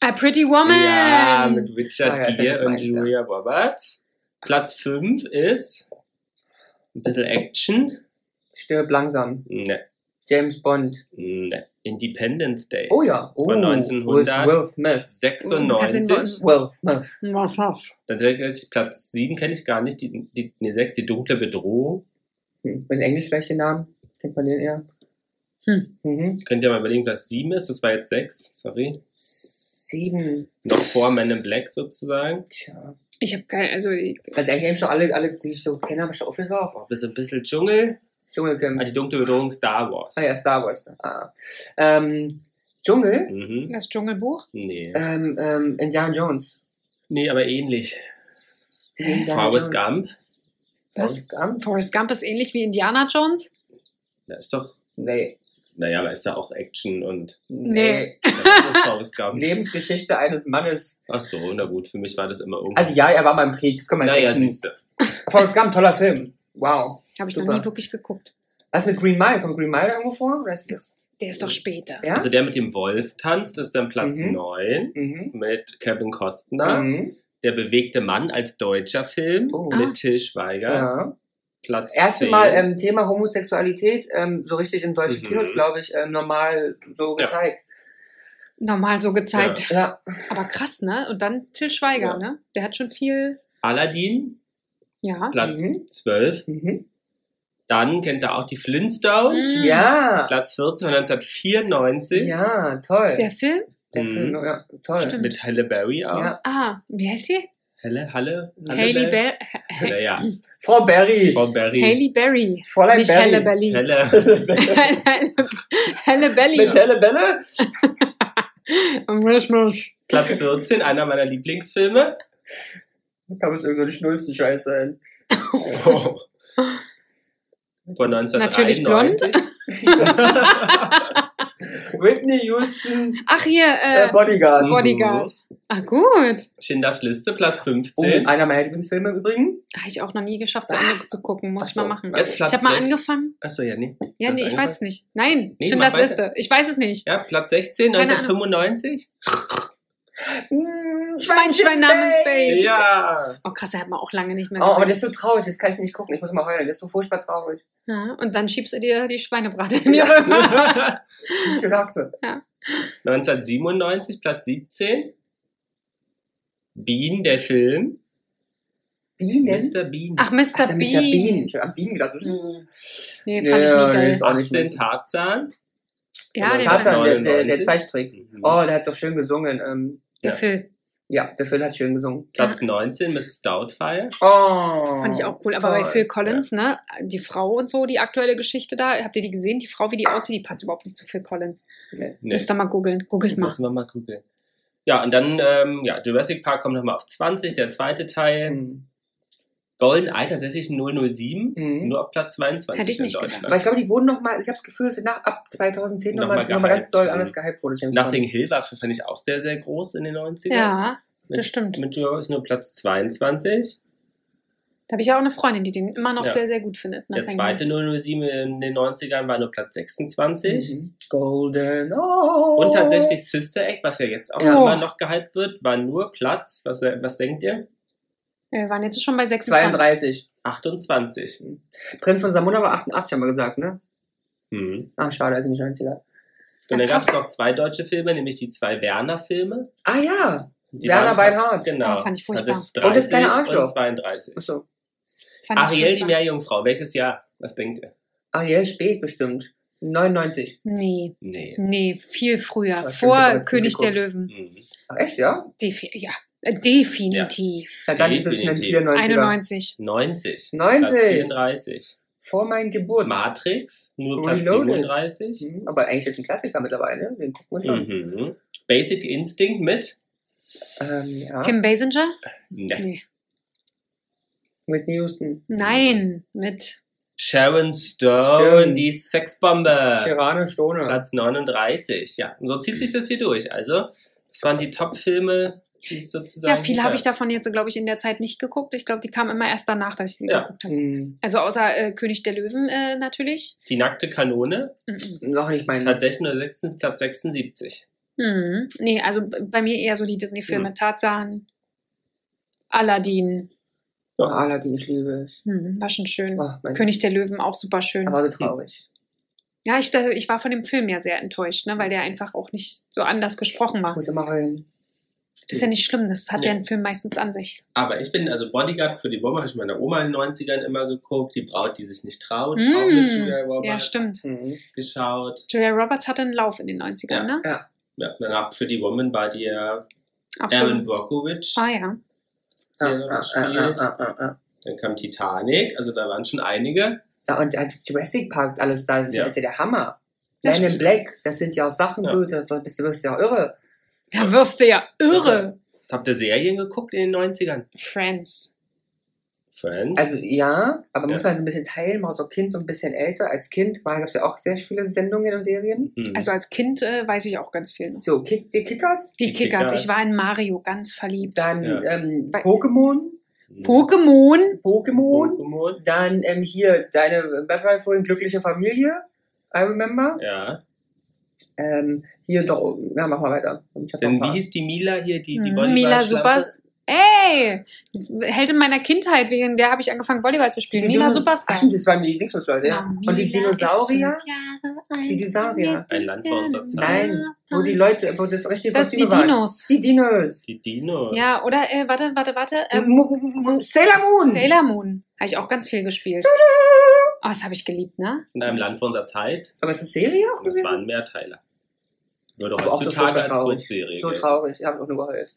[SPEAKER 1] A Pretty Woman.
[SPEAKER 3] Ja, mit Richard
[SPEAKER 4] Ah, ja, ja
[SPEAKER 3] Gere und
[SPEAKER 4] ja.
[SPEAKER 3] Julia Roberts. Platz 5 ist ein bisschen Action.
[SPEAKER 4] Stirb langsam.
[SPEAKER 3] Ne,
[SPEAKER 4] James Bond.
[SPEAKER 3] ne. Independence Day.
[SPEAKER 4] Oh ja. Oh,
[SPEAKER 3] Von
[SPEAKER 4] wo
[SPEAKER 3] 1900.
[SPEAKER 4] ist Will Smith.
[SPEAKER 3] 96.
[SPEAKER 1] Kannst
[SPEAKER 4] Will Smith.
[SPEAKER 1] Was, was?
[SPEAKER 3] Dann denke ich, Platz 7 kenne ich gar nicht. Die, die, nee, 6, die dunkle Bedrohung.
[SPEAKER 4] Hm. In Englisch vielleicht den Namen? Kennt man den eher?
[SPEAKER 1] Hm.
[SPEAKER 4] Mhm.
[SPEAKER 3] Könnt ihr mal überlegen, was 7 ist? Das war jetzt 6, sorry.
[SPEAKER 4] Sieben.
[SPEAKER 3] Noch vor Men in Black sozusagen.
[SPEAKER 4] Tja.
[SPEAKER 1] Ich habe keine, also ich-
[SPEAKER 4] Also eigentlich haben schon alle, alle, die ich so kenne, haben schon aufgesaugt.
[SPEAKER 3] Boah, bis ein bisschen Dschungel.
[SPEAKER 4] Dschungelcamp.
[SPEAKER 3] Ah, die dunkle Bedrohung Star Wars.
[SPEAKER 4] Ah ja, Star Wars. Ah. Ähm, Dschungel.
[SPEAKER 3] Mhm.
[SPEAKER 1] das Dschungelbuch.
[SPEAKER 3] Nee.
[SPEAKER 4] Ähm, ähm, Indiana Jones.
[SPEAKER 3] Nee, aber ähnlich.
[SPEAKER 4] Indiana
[SPEAKER 3] Forrest
[SPEAKER 4] Jones.
[SPEAKER 3] Gump.
[SPEAKER 4] Forrest Gump?
[SPEAKER 1] Forrest Gump ist ähnlich wie Indiana Jones.
[SPEAKER 3] Da ist doch,
[SPEAKER 4] Nee.
[SPEAKER 3] Naja, aber ist ja auch Action und
[SPEAKER 1] Nee.
[SPEAKER 4] Lebensgeschichte eines Mannes.
[SPEAKER 3] Ach so, na gut, für mich war das immer irgendwie.
[SPEAKER 4] Also ja, er war mal im Krieg. Das kann man jetzt
[SPEAKER 3] naja, du.
[SPEAKER 4] Forrest Gump, toller Film. Wow.
[SPEAKER 1] Habe ich noch
[SPEAKER 4] Super.
[SPEAKER 1] nie wirklich geguckt.
[SPEAKER 4] Was mit Green Mile? Kommt Green Mile irgendwo vor? Oder ist das?
[SPEAKER 1] Der ist doch später.
[SPEAKER 4] Ja?
[SPEAKER 3] Also der mit dem Wolf tanzt, ist dann Platz
[SPEAKER 4] Mhm.
[SPEAKER 3] 9
[SPEAKER 4] Mhm.
[SPEAKER 3] mit Kevin Costner.
[SPEAKER 4] Mhm.
[SPEAKER 3] Der bewegte Mann als deutscher Film
[SPEAKER 4] Oh.
[SPEAKER 1] Ah.
[SPEAKER 3] mit Till Schweiger.
[SPEAKER 4] Ja.
[SPEAKER 3] Platz
[SPEAKER 4] Erste
[SPEAKER 3] 10.
[SPEAKER 4] Mal ähm, Thema Homosexualität ähm, so richtig in deutschen
[SPEAKER 3] Mhm.
[SPEAKER 4] Kinos, glaube ich, ähm, normal so
[SPEAKER 3] Ja.
[SPEAKER 4] gezeigt.
[SPEAKER 1] Normal so gezeigt.
[SPEAKER 4] Ja.
[SPEAKER 1] Aber krass, ne? Und dann Till Schweiger,
[SPEAKER 3] Ja.
[SPEAKER 1] ne? Der hat schon viel.
[SPEAKER 3] Aladdin,
[SPEAKER 1] Ja.
[SPEAKER 3] Platz
[SPEAKER 4] Mhm.
[SPEAKER 3] 12.
[SPEAKER 4] Mhm.
[SPEAKER 3] Dann kennt er auch die Flintstones.
[SPEAKER 1] Mhm.
[SPEAKER 4] Ja.
[SPEAKER 3] Platz 14 von 1994.
[SPEAKER 4] Ja, toll.
[SPEAKER 1] Der Film?
[SPEAKER 4] Der
[SPEAKER 3] Mhm.
[SPEAKER 4] Film, ja, toll.
[SPEAKER 1] Stimmt.
[SPEAKER 3] Mit Halle Berry auch.
[SPEAKER 4] Ja.
[SPEAKER 1] Ah, wie heißt sie?
[SPEAKER 3] Halle, Halle?
[SPEAKER 1] Hailey
[SPEAKER 3] Berry?
[SPEAKER 1] Berry.
[SPEAKER 3] Naja,
[SPEAKER 4] Frau Berry.
[SPEAKER 3] Frau Berry.
[SPEAKER 1] Hailey Berry.
[SPEAKER 4] Fräulein
[SPEAKER 1] Nicht
[SPEAKER 4] Berry.
[SPEAKER 1] Halle Belly.
[SPEAKER 3] Halle.
[SPEAKER 1] Halle Belly.
[SPEAKER 4] Mit Helle
[SPEAKER 1] misch.
[SPEAKER 3] Platz 14, einer meiner Lieblingsfilme.
[SPEAKER 4] Kann es irgendeine Schnulzen-Scheiß sein.
[SPEAKER 3] Oh. Von 1993.
[SPEAKER 1] Natürlich blond.
[SPEAKER 4] Whitney Houston,
[SPEAKER 1] Ach, hier,
[SPEAKER 4] äh,
[SPEAKER 1] äh,
[SPEAKER 4] Bodyguard.
[SPEAKER 1] Bodyguard. Ah, gut.
[SPEAKER 3] Schindlers Liste, Platz
[SPEAKER 4] Oh,
[SPEAKER 3] 15.
[SPEAKER 4] einer meiner Lieblingsfilme im Übrigen.
[SPEAKER 1] Habe ich auch noch nie geschafft, zu Ende zu gucken. Muss ich mal machen.
[SPEAKER 3] Jetzt Platz
[SPEAKER 1] Ich habe mal angefangen.
[SPEAKER 3] Achso, ja, nee.
[SPEAKER 1] Ja, nee, ich weiß es nicht. Nein,
[SPEAKER 3] Nee,
[SPEAKER 1] Schindlers
[SPEAKER 3] weiter.
[SPEAKER 1] Liste. Ich weiß es nicht.
[SPEAKER 3] Ja, Platz 16,
[SPEAKER 1] Keine
[SPEAKER 3] 1995.
[SPEAKER 4] Mm,
[SPEAKER 1] Mein Schwein namens Babe.
[SPEAKER 3] Ja.
[SPEAKER 1] Oh, krass, er hat man auch lange nicht mehr
[SPEAKER 4] Oh, aber
[SPEAKER 1] gesehen.
[SPEAKER 4] das ist so traurig, das kann ich nicht gucken. Ich muss mal heulen. Das ist so furchtbar traurig.
[SPEAKER 1] ja, und dann schiebst du dir die Schweinebrate in die Röhre.
[SPEAKER 4] Schöne Achse.
[SPEAKER 3] 1997, Platz 17. Bean, der Film.
[SPEAKER 4] Bienen?
[SPEAKER 3] Mr. Bean.
[SPEAKER 1] Ach, Mr.
[SPEAKER 4] Ach, Mr.
[SPEAKER 1] Bean.
[SPEAKER 4] Bean. Ich habe an Bienen gedacht. Das ist
[SPEAKER 1] Hm. Nee, fand
[SPEAKER 4] Ja,
[SPEAKER 1] ich nie
[SPEAKER 4] nee,
[SPEAKER 1] geil.
[SPEAKER 4] ist auch nicht
[SPEAKER 3] 18,
[SPEAKER 4] lustig.
[SPEAKER 3] Tarzan.
[SPEAKER 1] ja, der,
[SPEAKER 3] Tarzan.
[SPEAKER 4] der, der, der
[SPEAKER 3] 99.
[SPEAKER 4] Zeichentrick.
[SPEAKER 3] Mhm.
[SPEAKER 4] Oh, der hat doch schön gesungen. Ähm,
[SPEAKER 1] der
[SPEAKER 3] Ja.
[SPEAKER 1] Phil.
[SPEAKER 4] ja, der Phil hat schön gesungen.
[SPEAKER 3] Platz 19, Mrs. Doubtfire.
[SPEAKER 4] Oh.
[SPEAKER 1] Fand ich auch cool. Aber bei
[SPEAKER 4] toll.
[SPEAKER 1] Phil Collins, ne, die Frau und so, die aktuelle Geschichte da, habt ihr die gesehen? Die Frau, wie die aussieht, die passt überhaupt nicht zu Phil Collins.
[SPEAKER 4] Nee.
[SPEAKER 3] Nee,
[SPEAKER 1] Müsst ihr mal googeln. Googelt mal.
[SPEAKER 3] müssen wir mal gucken. Ja, und dann, ähm, ja, Jurassic Park kommt nochmal auf 20, der zweite Teil.
[SPEAKER 4] Mhm.
[SPEAKER 3] Golden Eye tatsächlich 007,
[SPEAKER 4] Mhm.
[SPEAKER 3] nur auf Platz 22
[SPEAKER 1] Hätte ich
[SPEAKER 3] in
[SPEAKER 1] nicht gedacht.
[SPEAKER 3] Deutschland.
[SPEAKER 4] Aber ich glaube, die wurden noch mal, ich habe das Gefühl, dass sie nach ab 2010
[SPEAKER 3] Noch
[SPEAKER 4] nochmal
[SPEAKER 3] mal
[SPEAKER 4] noch mal ganz doll anders gehypt wurde. James
[SPEAKER 3] Nothing
[SPEAKER 4] Bond.
[SPEAKER 3] Hill war, fand ich auch sehr, sehr groß in den 90ern.
[SPEAKER 1] Ja,
[SPEAKER 3] mit,
[SPEAKER 1] das stimmt.
[SPEAKER 3] Mit Joe ist nur Platz 22.
[SPEAKER 1] da habe ich ja auch eine Freundin, die den immer noch
[SPEAKER 3] Ja.
[SPEAKER 1] sehr, sehr gut findet.
[SPEAKER 3] Der zweite 007 in den 90ern war nur Platz 26.
[SPEAKER 4] Mhm. Golden oh.
[SPEAKER 3] Und tatsächlich Sister Act, was ja jetzt auch
[SPEAKER 4] Ja.
[SPEAKER 3] immer noch gehypt wird, war nur Platz, was, was denkt ihr?
[SPEAKER 1] Wir waren jetzt schon bei 26.
[SPEAKER 4] 32.
[SPEAKER 3] 28.
[SPEAKER 4] Prinz von Samunda war 88, haben wir gesagt, ne?
[SPEAKER 3] Hm.
[SPEAKER 4] Ah, schade, also nicht 90er.
[SPEAKER 3] Und dann
[SPEAKER 1] Ja,
[SPEAKER 3] gab es noch zwei deutsche Filme, nämlich die zwei Werner-Filme.
[SPEAKER 4] Ah ja.
[SPEAKER 3] Die
[SPEAKER 4] Werner Beinhardt.
[SPEAKER 3] Genau.
[SPEAKER 1] Oh, fand ich furchtbar.
[SPEAKER 3] Also
[SPEAKER 4] Und das kleine
[SPEAKER 3] 30
[SPEAKER 4] Arschloch.
[SPEAKER 3] Und 32.
[SPEAKER 4] Achso.
[SPEAKER 1] Fand ich
[SPEAKER 3] Ariel, die. Meerjungfrau. Welches Jahr? Was denkt ihr?
[SPEAKER 4] Ariel spät bestimmt. 99.
[SPEAKER 1] Nee,
[SPEAKER 3] Nee.
[SPEAKER 1] nee, viel früher.
[SPEAKER 4] Das
[SPEAKER 1] Vor König der. Löwen.
[SPEAKER 3] Mhm.
[SPEAKER 4] Ach, echt, ja?
[SPEAKER 1] Defi ja, definitiv.
[SPEAKER 4] Ja, dann ist es ein
[SPEAKER 3] Definitiv.
[SPEAKER 4] 94er.
[SPEAKER 1] 91.
[SPEAKER 3] 90.
[SPEAKER 4] 90.
[SPEAKER 3] Platz 34.
[SPEAKER 4] vor meiner Geburt.
[SPEAKER 3] Matrix, nur Platz
[SPEAKER 4] Reloaded.
[SPEAKER 3] 37.
[SPEAKER 4] Mhm, Aber eigentlich jetzt ein Klassiker mittlerweile. Den gucken wir schon.
[SPEAKER 3] Mhm. Basic Instinct mit?
[SPEAKER 4] Ähm, ja.
[SPEAKER 1] Kim Basinger?
[SPEAKER 3] Ne.
[SPEAKER 1] Nee.
[SPEAKER 4] Mit Houston.
[SPEAKER 1] Nein, mit
[SPEAKER 3] Sharon Stone,
[SPEAKER 4] Stone.
[SPEAKER 3] die Sexbombe.
[SPEAKER 4] Chirane Stone.
[SPEAKER 3] Platz 39. Ja, und so zieht sich das hier durch. Also, das waren die Top-Filme, die es sozusagen.
[SPEAKER 1] Ja, viele habe ich davon jetzt, glaube ich, in der Zeit nicht geguckt. Ich glaube, die kamen immer erst danach, dass ich sie
[SPEAKER 3] Ja.
[SPEAKER 1] geguckt habe.
[SPEAKER 4] Hm,
[SPEAKER 1] Also außer äh, König der Löwen äh, natürlich.
[SPEAKER 3] Die nackte Kanone,
[SPEAKER 1] Mhm.
[SPEAKER 4] noch nicht mein.
[SPEAKER 3] tatsächlich nur letztens Platz 76.
[SPEAKER 1] Mhm. Nee, also bei mir eher so die Disney-Filme.
[SPEAKER 3] Mhm.
[SPEAKER 1] Tarzan, Aladdin.
[SPEAKER 4] Oh, Aladdin, ich liebe es.
[SPEAKER 1] Mhm, war schon schön.
[SPEAKER 4] Oh,
[SPEAKER 1] König der Löwen auch super schön.
[SPEAKER 4] Aber so traurig.
[SPEAKER 1] Ja, ich, ich war von dem Film ja sehr enttäuscht, ne, weil der einfach auch nicht so anders gesprochen
[SPEAKER 4] Ich
[SPEAKER 1] war.
[SPEAKER 4] muss immer heulen.
[SPEAKER 1] Das ist ja nicht schlimm, das hat
[SPEAKER 3] Nee.
[SPEAKER 1] ja ein Film meistens an sich.
[SPEAKER 3] Aber ich bin, also Bodyguard für die Woman habe ich meiner Oma in den 90ern immer geguckt. Die Braut, die sich nicht traut,
[SPEAKER 1] Mm.
[SPEAKER 3] auch mit Julia Roberts
[SPEAKER 1] Ja, stimmt.
[SPEAKER 4] Mhm.
[SPEAKER 3] geschaut.
[SPEAKER 1] Julia Roberts hatte einen Lauf in den 90ern,
[SPEAKER 3] Ja.
[SPEAKER 1] ne?
[SPEAKER 4] Ja.
[SPEAKER 3] Ja, danach für die Woman war die ja Aaron
[SPEAKER 1] Absolut.
[SPEAKER 3] Brockovich.
[SPEAKER 1] Ah ja.
[SPEAKER 4] Ah, ah,
[SPEAKER 3] gespielt.
[SPEAKER 4] ah.
[SPEAKER 3] Dann kam Titanic, also da waren schon einige.
[SPEAKER 4] Ja, und Jurassic Park, alles da, das ist,
[SPEAKER 3] Ja.
[SPEAKER 4] ja. ist ja der Hammer.
[SPEAKER 1] Das
[SPEAKER 4] Man in. Black, das sind ja Sachen,
[SPEAKER 3] Ja.
[SPEAKER 4] du, da bist du wirst ja irre.
[SPEAKER 1] Da wirst du ja irre.
[SPEAKER 3] Habt ihr Serien geguckt in den 90ern?
[SPEAKER 1] Friends.
[SPEAKER 3] Friends?
[SPEAKER 4] Also ja, aber
[SPEAKER 3] Ja.
[SPEAKER 4] muss man so ein bisschen teilen, mal so Kind und ein bisschen älter. Als Kind gab es ja auch sehr viele Sendungen und Serien.
[SPEAKER 3] Hm.
[SPEAKER 1] Also als Kind äh, weiß ich auch ganz viel noch.
[SPEAKER 4] So, Kick, die Kickers,
[SPEAKER 1] Die,
[SPEAKER 3] Die
[SPEAKER 1] Kickers.
[SPEAKER 3] Kickers.
[SPEAKER 1] Ich war in Mario ganz verliebt.
[SPEAKER 4] dann
[SPEAKER 3] Ja.
[SPEAKER 4] ähm, Pokémon,
[SPEAKER 3] Hm.
[SPEAKER 1] Pokémon.
[SPEAKER 4] Pokémon,
[SPEAKER 3] Pokémon.
[SPEAKER 4] dann ähm, hier deine, was war vorhin, glückliche Familie, I remember.
[SPEAKER 3] Ja.
[SPEAKER 4] Ähm, hier doch, ja, mach mal weiter. Ein
[SPEAKER 3] wie hieß die Mila hier, die, die
[SPEAKER 1] Mhm,
[SPEAKER 3] Volleyball
[SPEAKER 1] Mila Supers. Ey! Heldin meiner Kindheit, wegen der habe ich angefangen, Volleyball zu spielen.
[SPEAKER 4] Die
[SPEAKER 1] Mila
[SPEAKER 4] Dinos-
[SPEAKER 1] Superstar.
[SPEAKER 4] Ach stimmt, das waren die Dingsbums-Leute, ja.
[SPEAKER 1] Genau,
[SPEAKER 4] Und die
[SPEAKER 1] Mila
[SPEAKER 4] Dinosaurier. Die Dinosaurier.
[SPEAKER 3] Ein Land vor unserer Zeit.
[SPEAKER 4] nein, wo die Leute, wo das richtige
[SPEAKER 1] Das die
[SPEAKER 4] Kostüme waren.
[SPEAKER 1] Dinos.
[SPEAKER 4] Die Dinos.
[SPEAKER 3] Die Dino.
[SPEAKER 1] Ja, oder, äh, warte, warte, warte. Ähm,
[SPEAKER 4] Sailor Moon.
[SPEAKER 1] Sailor Moon. Habe ich auch ganz viel gespielt. Oh, das habe ich geliebt, ne?
[SPEAKER 3] In einem Land vor unserer Zeit.
[SPEAKER 4] Aber ist das Serie auch
[SPEAKER 3] Das waren Mehrteiler. Würde
[SPEAKER 4] Aber auch so
[SPEAKER 3] heutzutage als
[SPEAKER 4] traurig.
[SPEAKER 3] Kurzserie
[SPEAKER 4] So traurig, ich habe auch nur geheult.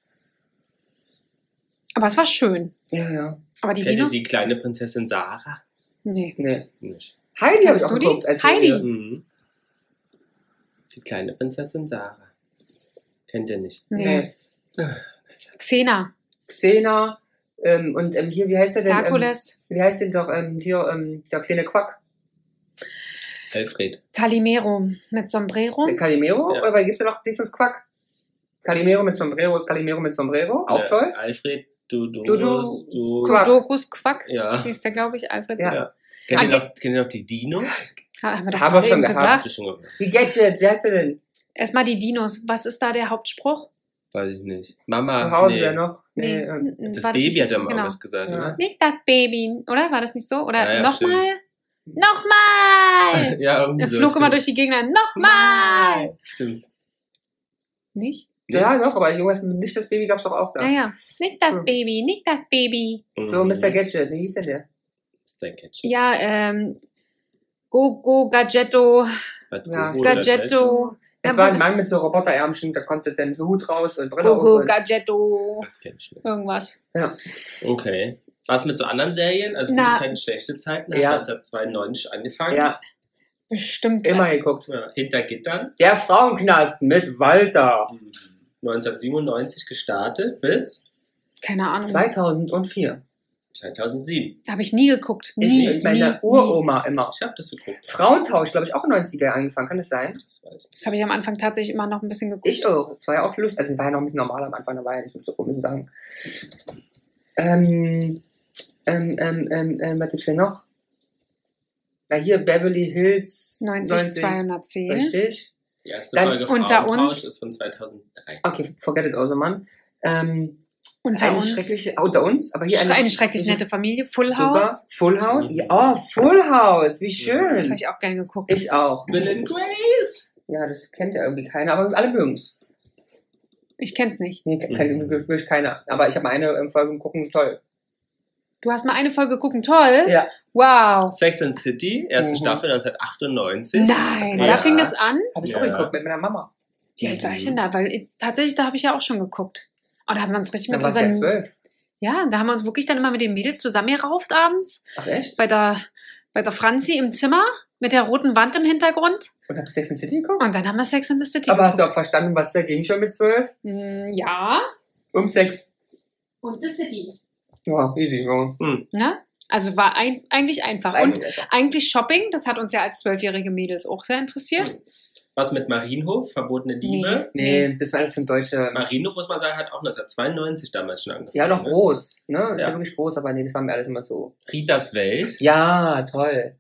[SPEAKER 1] Aber es war schön.
[SPEAKER 4] Ja, ja.
[SPEAKER 1] Aber die
[SPEAKER 3] Kennt ihr
[SPEAKER 1] Dinos?
[SPEAKER 3] die kleine Prinzessin Sarah?
[SPEAKER 1] Nee.
[SPEAKER 4] Nee.
[SPEAKER 3] Nicht.
[SPEAKER 4] Heidi habe ich auch
[SPEAKER 1] du die?
[SPEAKER 4] geguckt als
[SPEAKER 1] Heidi?
[SPEAKER 4] Serie.
[SPEAKER 3] Mhm. Die kleine Prinzessin Sarah. Kennt ihr nicht?
[SPEAKER 1] Nee.
[SPEAKER 4] Nee.
[SPEAKER 1] Xena.
[SPEAKER 4] Xena ähm, und ähm, hier, wie heißt der denn?
[SPEAKER 1] Herkules.
[SPEAKER 4] Ähm, wie heißt denn doch ähm, hier ähm, der kleine Quack?
[SPEAKER 3] Alfred.
[SPEAKER 1] Calimero mit Sombrero.
[SPEAKER 4] Der Calimero?
[SPEAKER 3] Ja.
[SPEAKER 4] Oder weil gibt's ja noch dieses Quack? Calimero mit Sombrero ist Calimero mit Sombrero. Auch
[SPEAKER 3] Äh,
[SPEAKER 4] toll.
[SPEAKER 3] Alfred, du, du,
[SPEAKER 4] Du,
[SPEAKER 3] du,
[SPEAKER 4] du.
[SPEAKER 3] du.
[SPEAKER 4] Quack.
[SPEAKER 1] Sudokus Quack.
[SPEAKER 3] Ja.
[SPEAKER 1] Hieß der, glaube ich, Alfred.
[SPEAKER 4] Ja.
[SPEAKER 3] ja. Kennt, ihr
[SPEAKER 1] Ah,
[SPEAKER 3] noch, kennt ihr noch die Dinos?
[SPEAKER 1] Haben wir doch
[SPEAKER 4] Haben wir schon gehabt.
[SPEAKER 1] Gesagt.
[SPEAKER 4] Die Gadget, wie heißt der denn?
[SPEAKER 1] Erstmal die Dinos. Was ist da der Hauptspruch?
[SPEAKER 3] Weiß ich nicht. Mama.
[SPEAKER 4] Zu Hause
[SPEAKER 3] nee.
[SPEAKER 4] wer noch? Nee,
[SPEAKER 3] Das Baby
[SPEAKER 1] nicht-
[SPEAKER 3] hat ja mal
[SPEAKER 1] genau.
[SPEAKER 3] was gesagt,
[SPEAKER 4] Ja.
[SPEAKER 3] oder?
[SPEAKER 1] Nicht das Baby, oder? War das nicht so? Oder
[SPEAKER 3] Ja, ja,
[SPEAKER 1] nochmal? Nochmal!
[SPEAKER 3] ja, irgendwie
[SPEAKER 1] Er
[SPEAKER 3] so.
[SPEAKER 1] flog immer durch die Gegner. Nochmal!
[SPEAKER 3] Stimmt.
[SPEAKER 1] Nicht?
[SPEAKER 4] ja, doch, aber irgendwas mit nicht das Baby gab's doch auch da.
[SPEAKER 1] Naja, nicht das
[SPEAKER 4] Hm.
[SPEAKER 1] Baby, nicht das Baby.
[SPEAKER 4] So,
[SPEAKER 3] Mhm.
[SPEAKER 4] Mr. Gadget, wie hieß denn der?
[SPEAKER 3] Mr. Gadget.
[SPEAKER 1] Ja, ähm, Go, Go, Gadgetto,
[SPEAKER 4] Ja,
[SPEAKER 1] Gadgetto.
[SPEAKER 4] Es
[SPEAKER 1] Ja,
[SPEAKER 4] war ein Mann mit so Roboterärmchen, da konnte den Hut raus und Brille
[SPEAKER 1] Go,
[SPEAKER 4] auf.
[SPEAKER 1] Go,
[SPEAKER 4] Und,
[SPEAKER 1] Gadgetto,
[SPEAKER 3] Das kenn ich nicht.
[SPEAKER 1] irgendwas.
[SPEAKER 4] ja.
[SPEAKER 3] Okay. Was mit so anderen Serien? Also
[SPEAKER 1] Na.
[SPEAKER 3] gute Zeiten, schlechte Zeiten. Hat
[SPEAKER 4] Ja.
[SPEAKER 3] 1992 angefangen.
[SPEAKER 4] ja,
[SPEAKER 1] Bestimmt.
[SPEAKER 4] immer geguckt.
[SPEAKER 3] Ja, hinter Gittern.
[SPEAKER 4] Der Frauenknast mit Walter.
[SPEAKER 3] 1997 gestartet bis
[SPEAKER 1] Keine Ahnung.
[SPEAKER 4] 2004.
[SPEAKER 3] 2007.
[SPEAKER 1] Da habe ich nie geguckt.
[SPEAKER 4] Ich
[SPEAKER 1] Nie,
[SPEAKER 4] mit meiner
[SPEAKER 1] nie, nie.
[SPEAKER 4] Uroma immer.
[SPEAKER 3] Ich habe das geguckt.
[SPEAKER 4] Frauentausch, glaube ich, auch in den 90er angefangen, kann das sein?
[SPEAKER 3] Das weiß ich
[SPEAKER 1] Das habe ich am Anfang tatsächlich immer noch ein bisschen geguckt.
[SPEAKER 4] Ich auch. Das war ja auch lustig. Also, es war ja noch ein bisschen normal am Anfang, da war ja nicht mit so komischen Sachen. Ähm, ähm, ähm, ähm, ähm, was gibt's denn noch? Na, hier Beverly Hills
[SPEAKER 1] 90, 210.
[SPEAKER 4] Richtig.
[SPEAKER 3] Die erste
[SPEAKER 4] Dann
[SPEAKER 3] Folge
[SPEAKER 1] unter uns-
[SPEAKER 3] ist von 2003.
[SPEAKER 4] Okay, forget it also, Mann. Ähm,
[SPEAKER 1] Unter
[SPEAKER 4] eine
[SPEAKER 1] uns.
[SPEAKER 4] schreckliche, unter uns, aber hier
[SPEAKER 1] Eine,
[SPEAKER 4] eine,
[SPEAKER 1] schrecklich nette Familie. Full
[SPEAKER 4] Super.
[SPEAKER 1] House.
[SPEAKER 4] Full House? Ja, oh, Full House, wie schön.
[SPEAKER 1] Das habe ich auch gerne geguckt.
[SPEAKER 4] Ich auch.
[SPEAKER 3] Bill and Grace!
[SPEAKER 4] Ja, das kennt ja irgendwie keiner, aber alle mögen's.
[SPEAKER 1] Ich kenn's nicht.
[SPEAKER 4] Nee, kennt
[SPEAKER 3] Mhm.
[SPEAKER 4] wirklich keiner. Aber ich habe eine ähm, Folge gucken, toll.
[SPEAKER 1] Du hast mal eine Folge gucken, toll.
[SPEAKER 4] Ja.
[SPEAKER 1] Wow.
[SPEAKER 3] Sex and City, erste
[SPEAKER 4] Mhm.
[SPEAKER 3] Staffel 1998.
[SPEAKER 1] Nein,
[SPEAKER 3] Ja.
[SPEAKER 1] da fing das an.
[SPEAKER 4] Habe ich
[SPEAKER 3] Ja.
[SPEAKER 4] auch geguckt mit meiner Mama.
[SPEAKER 1] Wie alt war ich
[SPEAKER 3] Mhm.
[SPEAKER 1] denn da? Weil äh, tatsächlich, da habe ich ja auch schon geguckt. Und da haben wir uns richtig
[SPEAKER 4] Dann
[SPEAKER 1] mit
[SPEAKER 4] du ja
[SPEAKER 1] unseren.
[SPEAKER 4] zwölf.
[SPEAKER 1] Ja, da haben wir uns wirklich dann immer mit den Mädels zusammengerauft abends
[SPEAKER 4] Ach echt?
[SPEAKER 1] bei der bei der Franzi im Zimmer mit der roten Wand im Hintergrund.
[SPEAKER 4] Und habt ihr Sex in the City geguckt?
[SPEAKER 1] Und dann haben wir Sex in the City
[SPEAKER 4] Aber hast du auch
[SPEAKER 1] geguckt.
[SPEAKER 4] verstanden, was dagegen schon mit zwölf?
[SPEAKER 1] Mm, Ja.
[SPEAKER 4] Um Sex.
[SPEAKER 1] Und the City.
[SPEAKER 4] Ja, easy, ja.
[SPEAKER 1] Ne? Also war ein, eigentlich einfach.
[SPEAKER 4] Nein,
[SPEAKER 1] Und eigentlich Shopping, das hat uns ja als zwölfjährige Mädels auch sehr interessiert.
[SPEAKER 3] Was mit Marienhof, verbotene Liebe.
[SPEAKER 4] nee, das war alles so ein deutscher.
[SPEAKER 3] Marienhof, muss man sagen, hat auch 1992 damals schon angefangen.
[SPEAKER 4] Ja, noch
[SPEAKER 3] ne?
[SPEAKER 4] groß, ne? Ist
[SPEAKER 3] Ja.
[SPEAKER 4] ja wirklich groß, aber nee, das war mir alles immer so.
[SPEAKER 3] Ritas Welt
[SPEAKER 4] Ja, toll.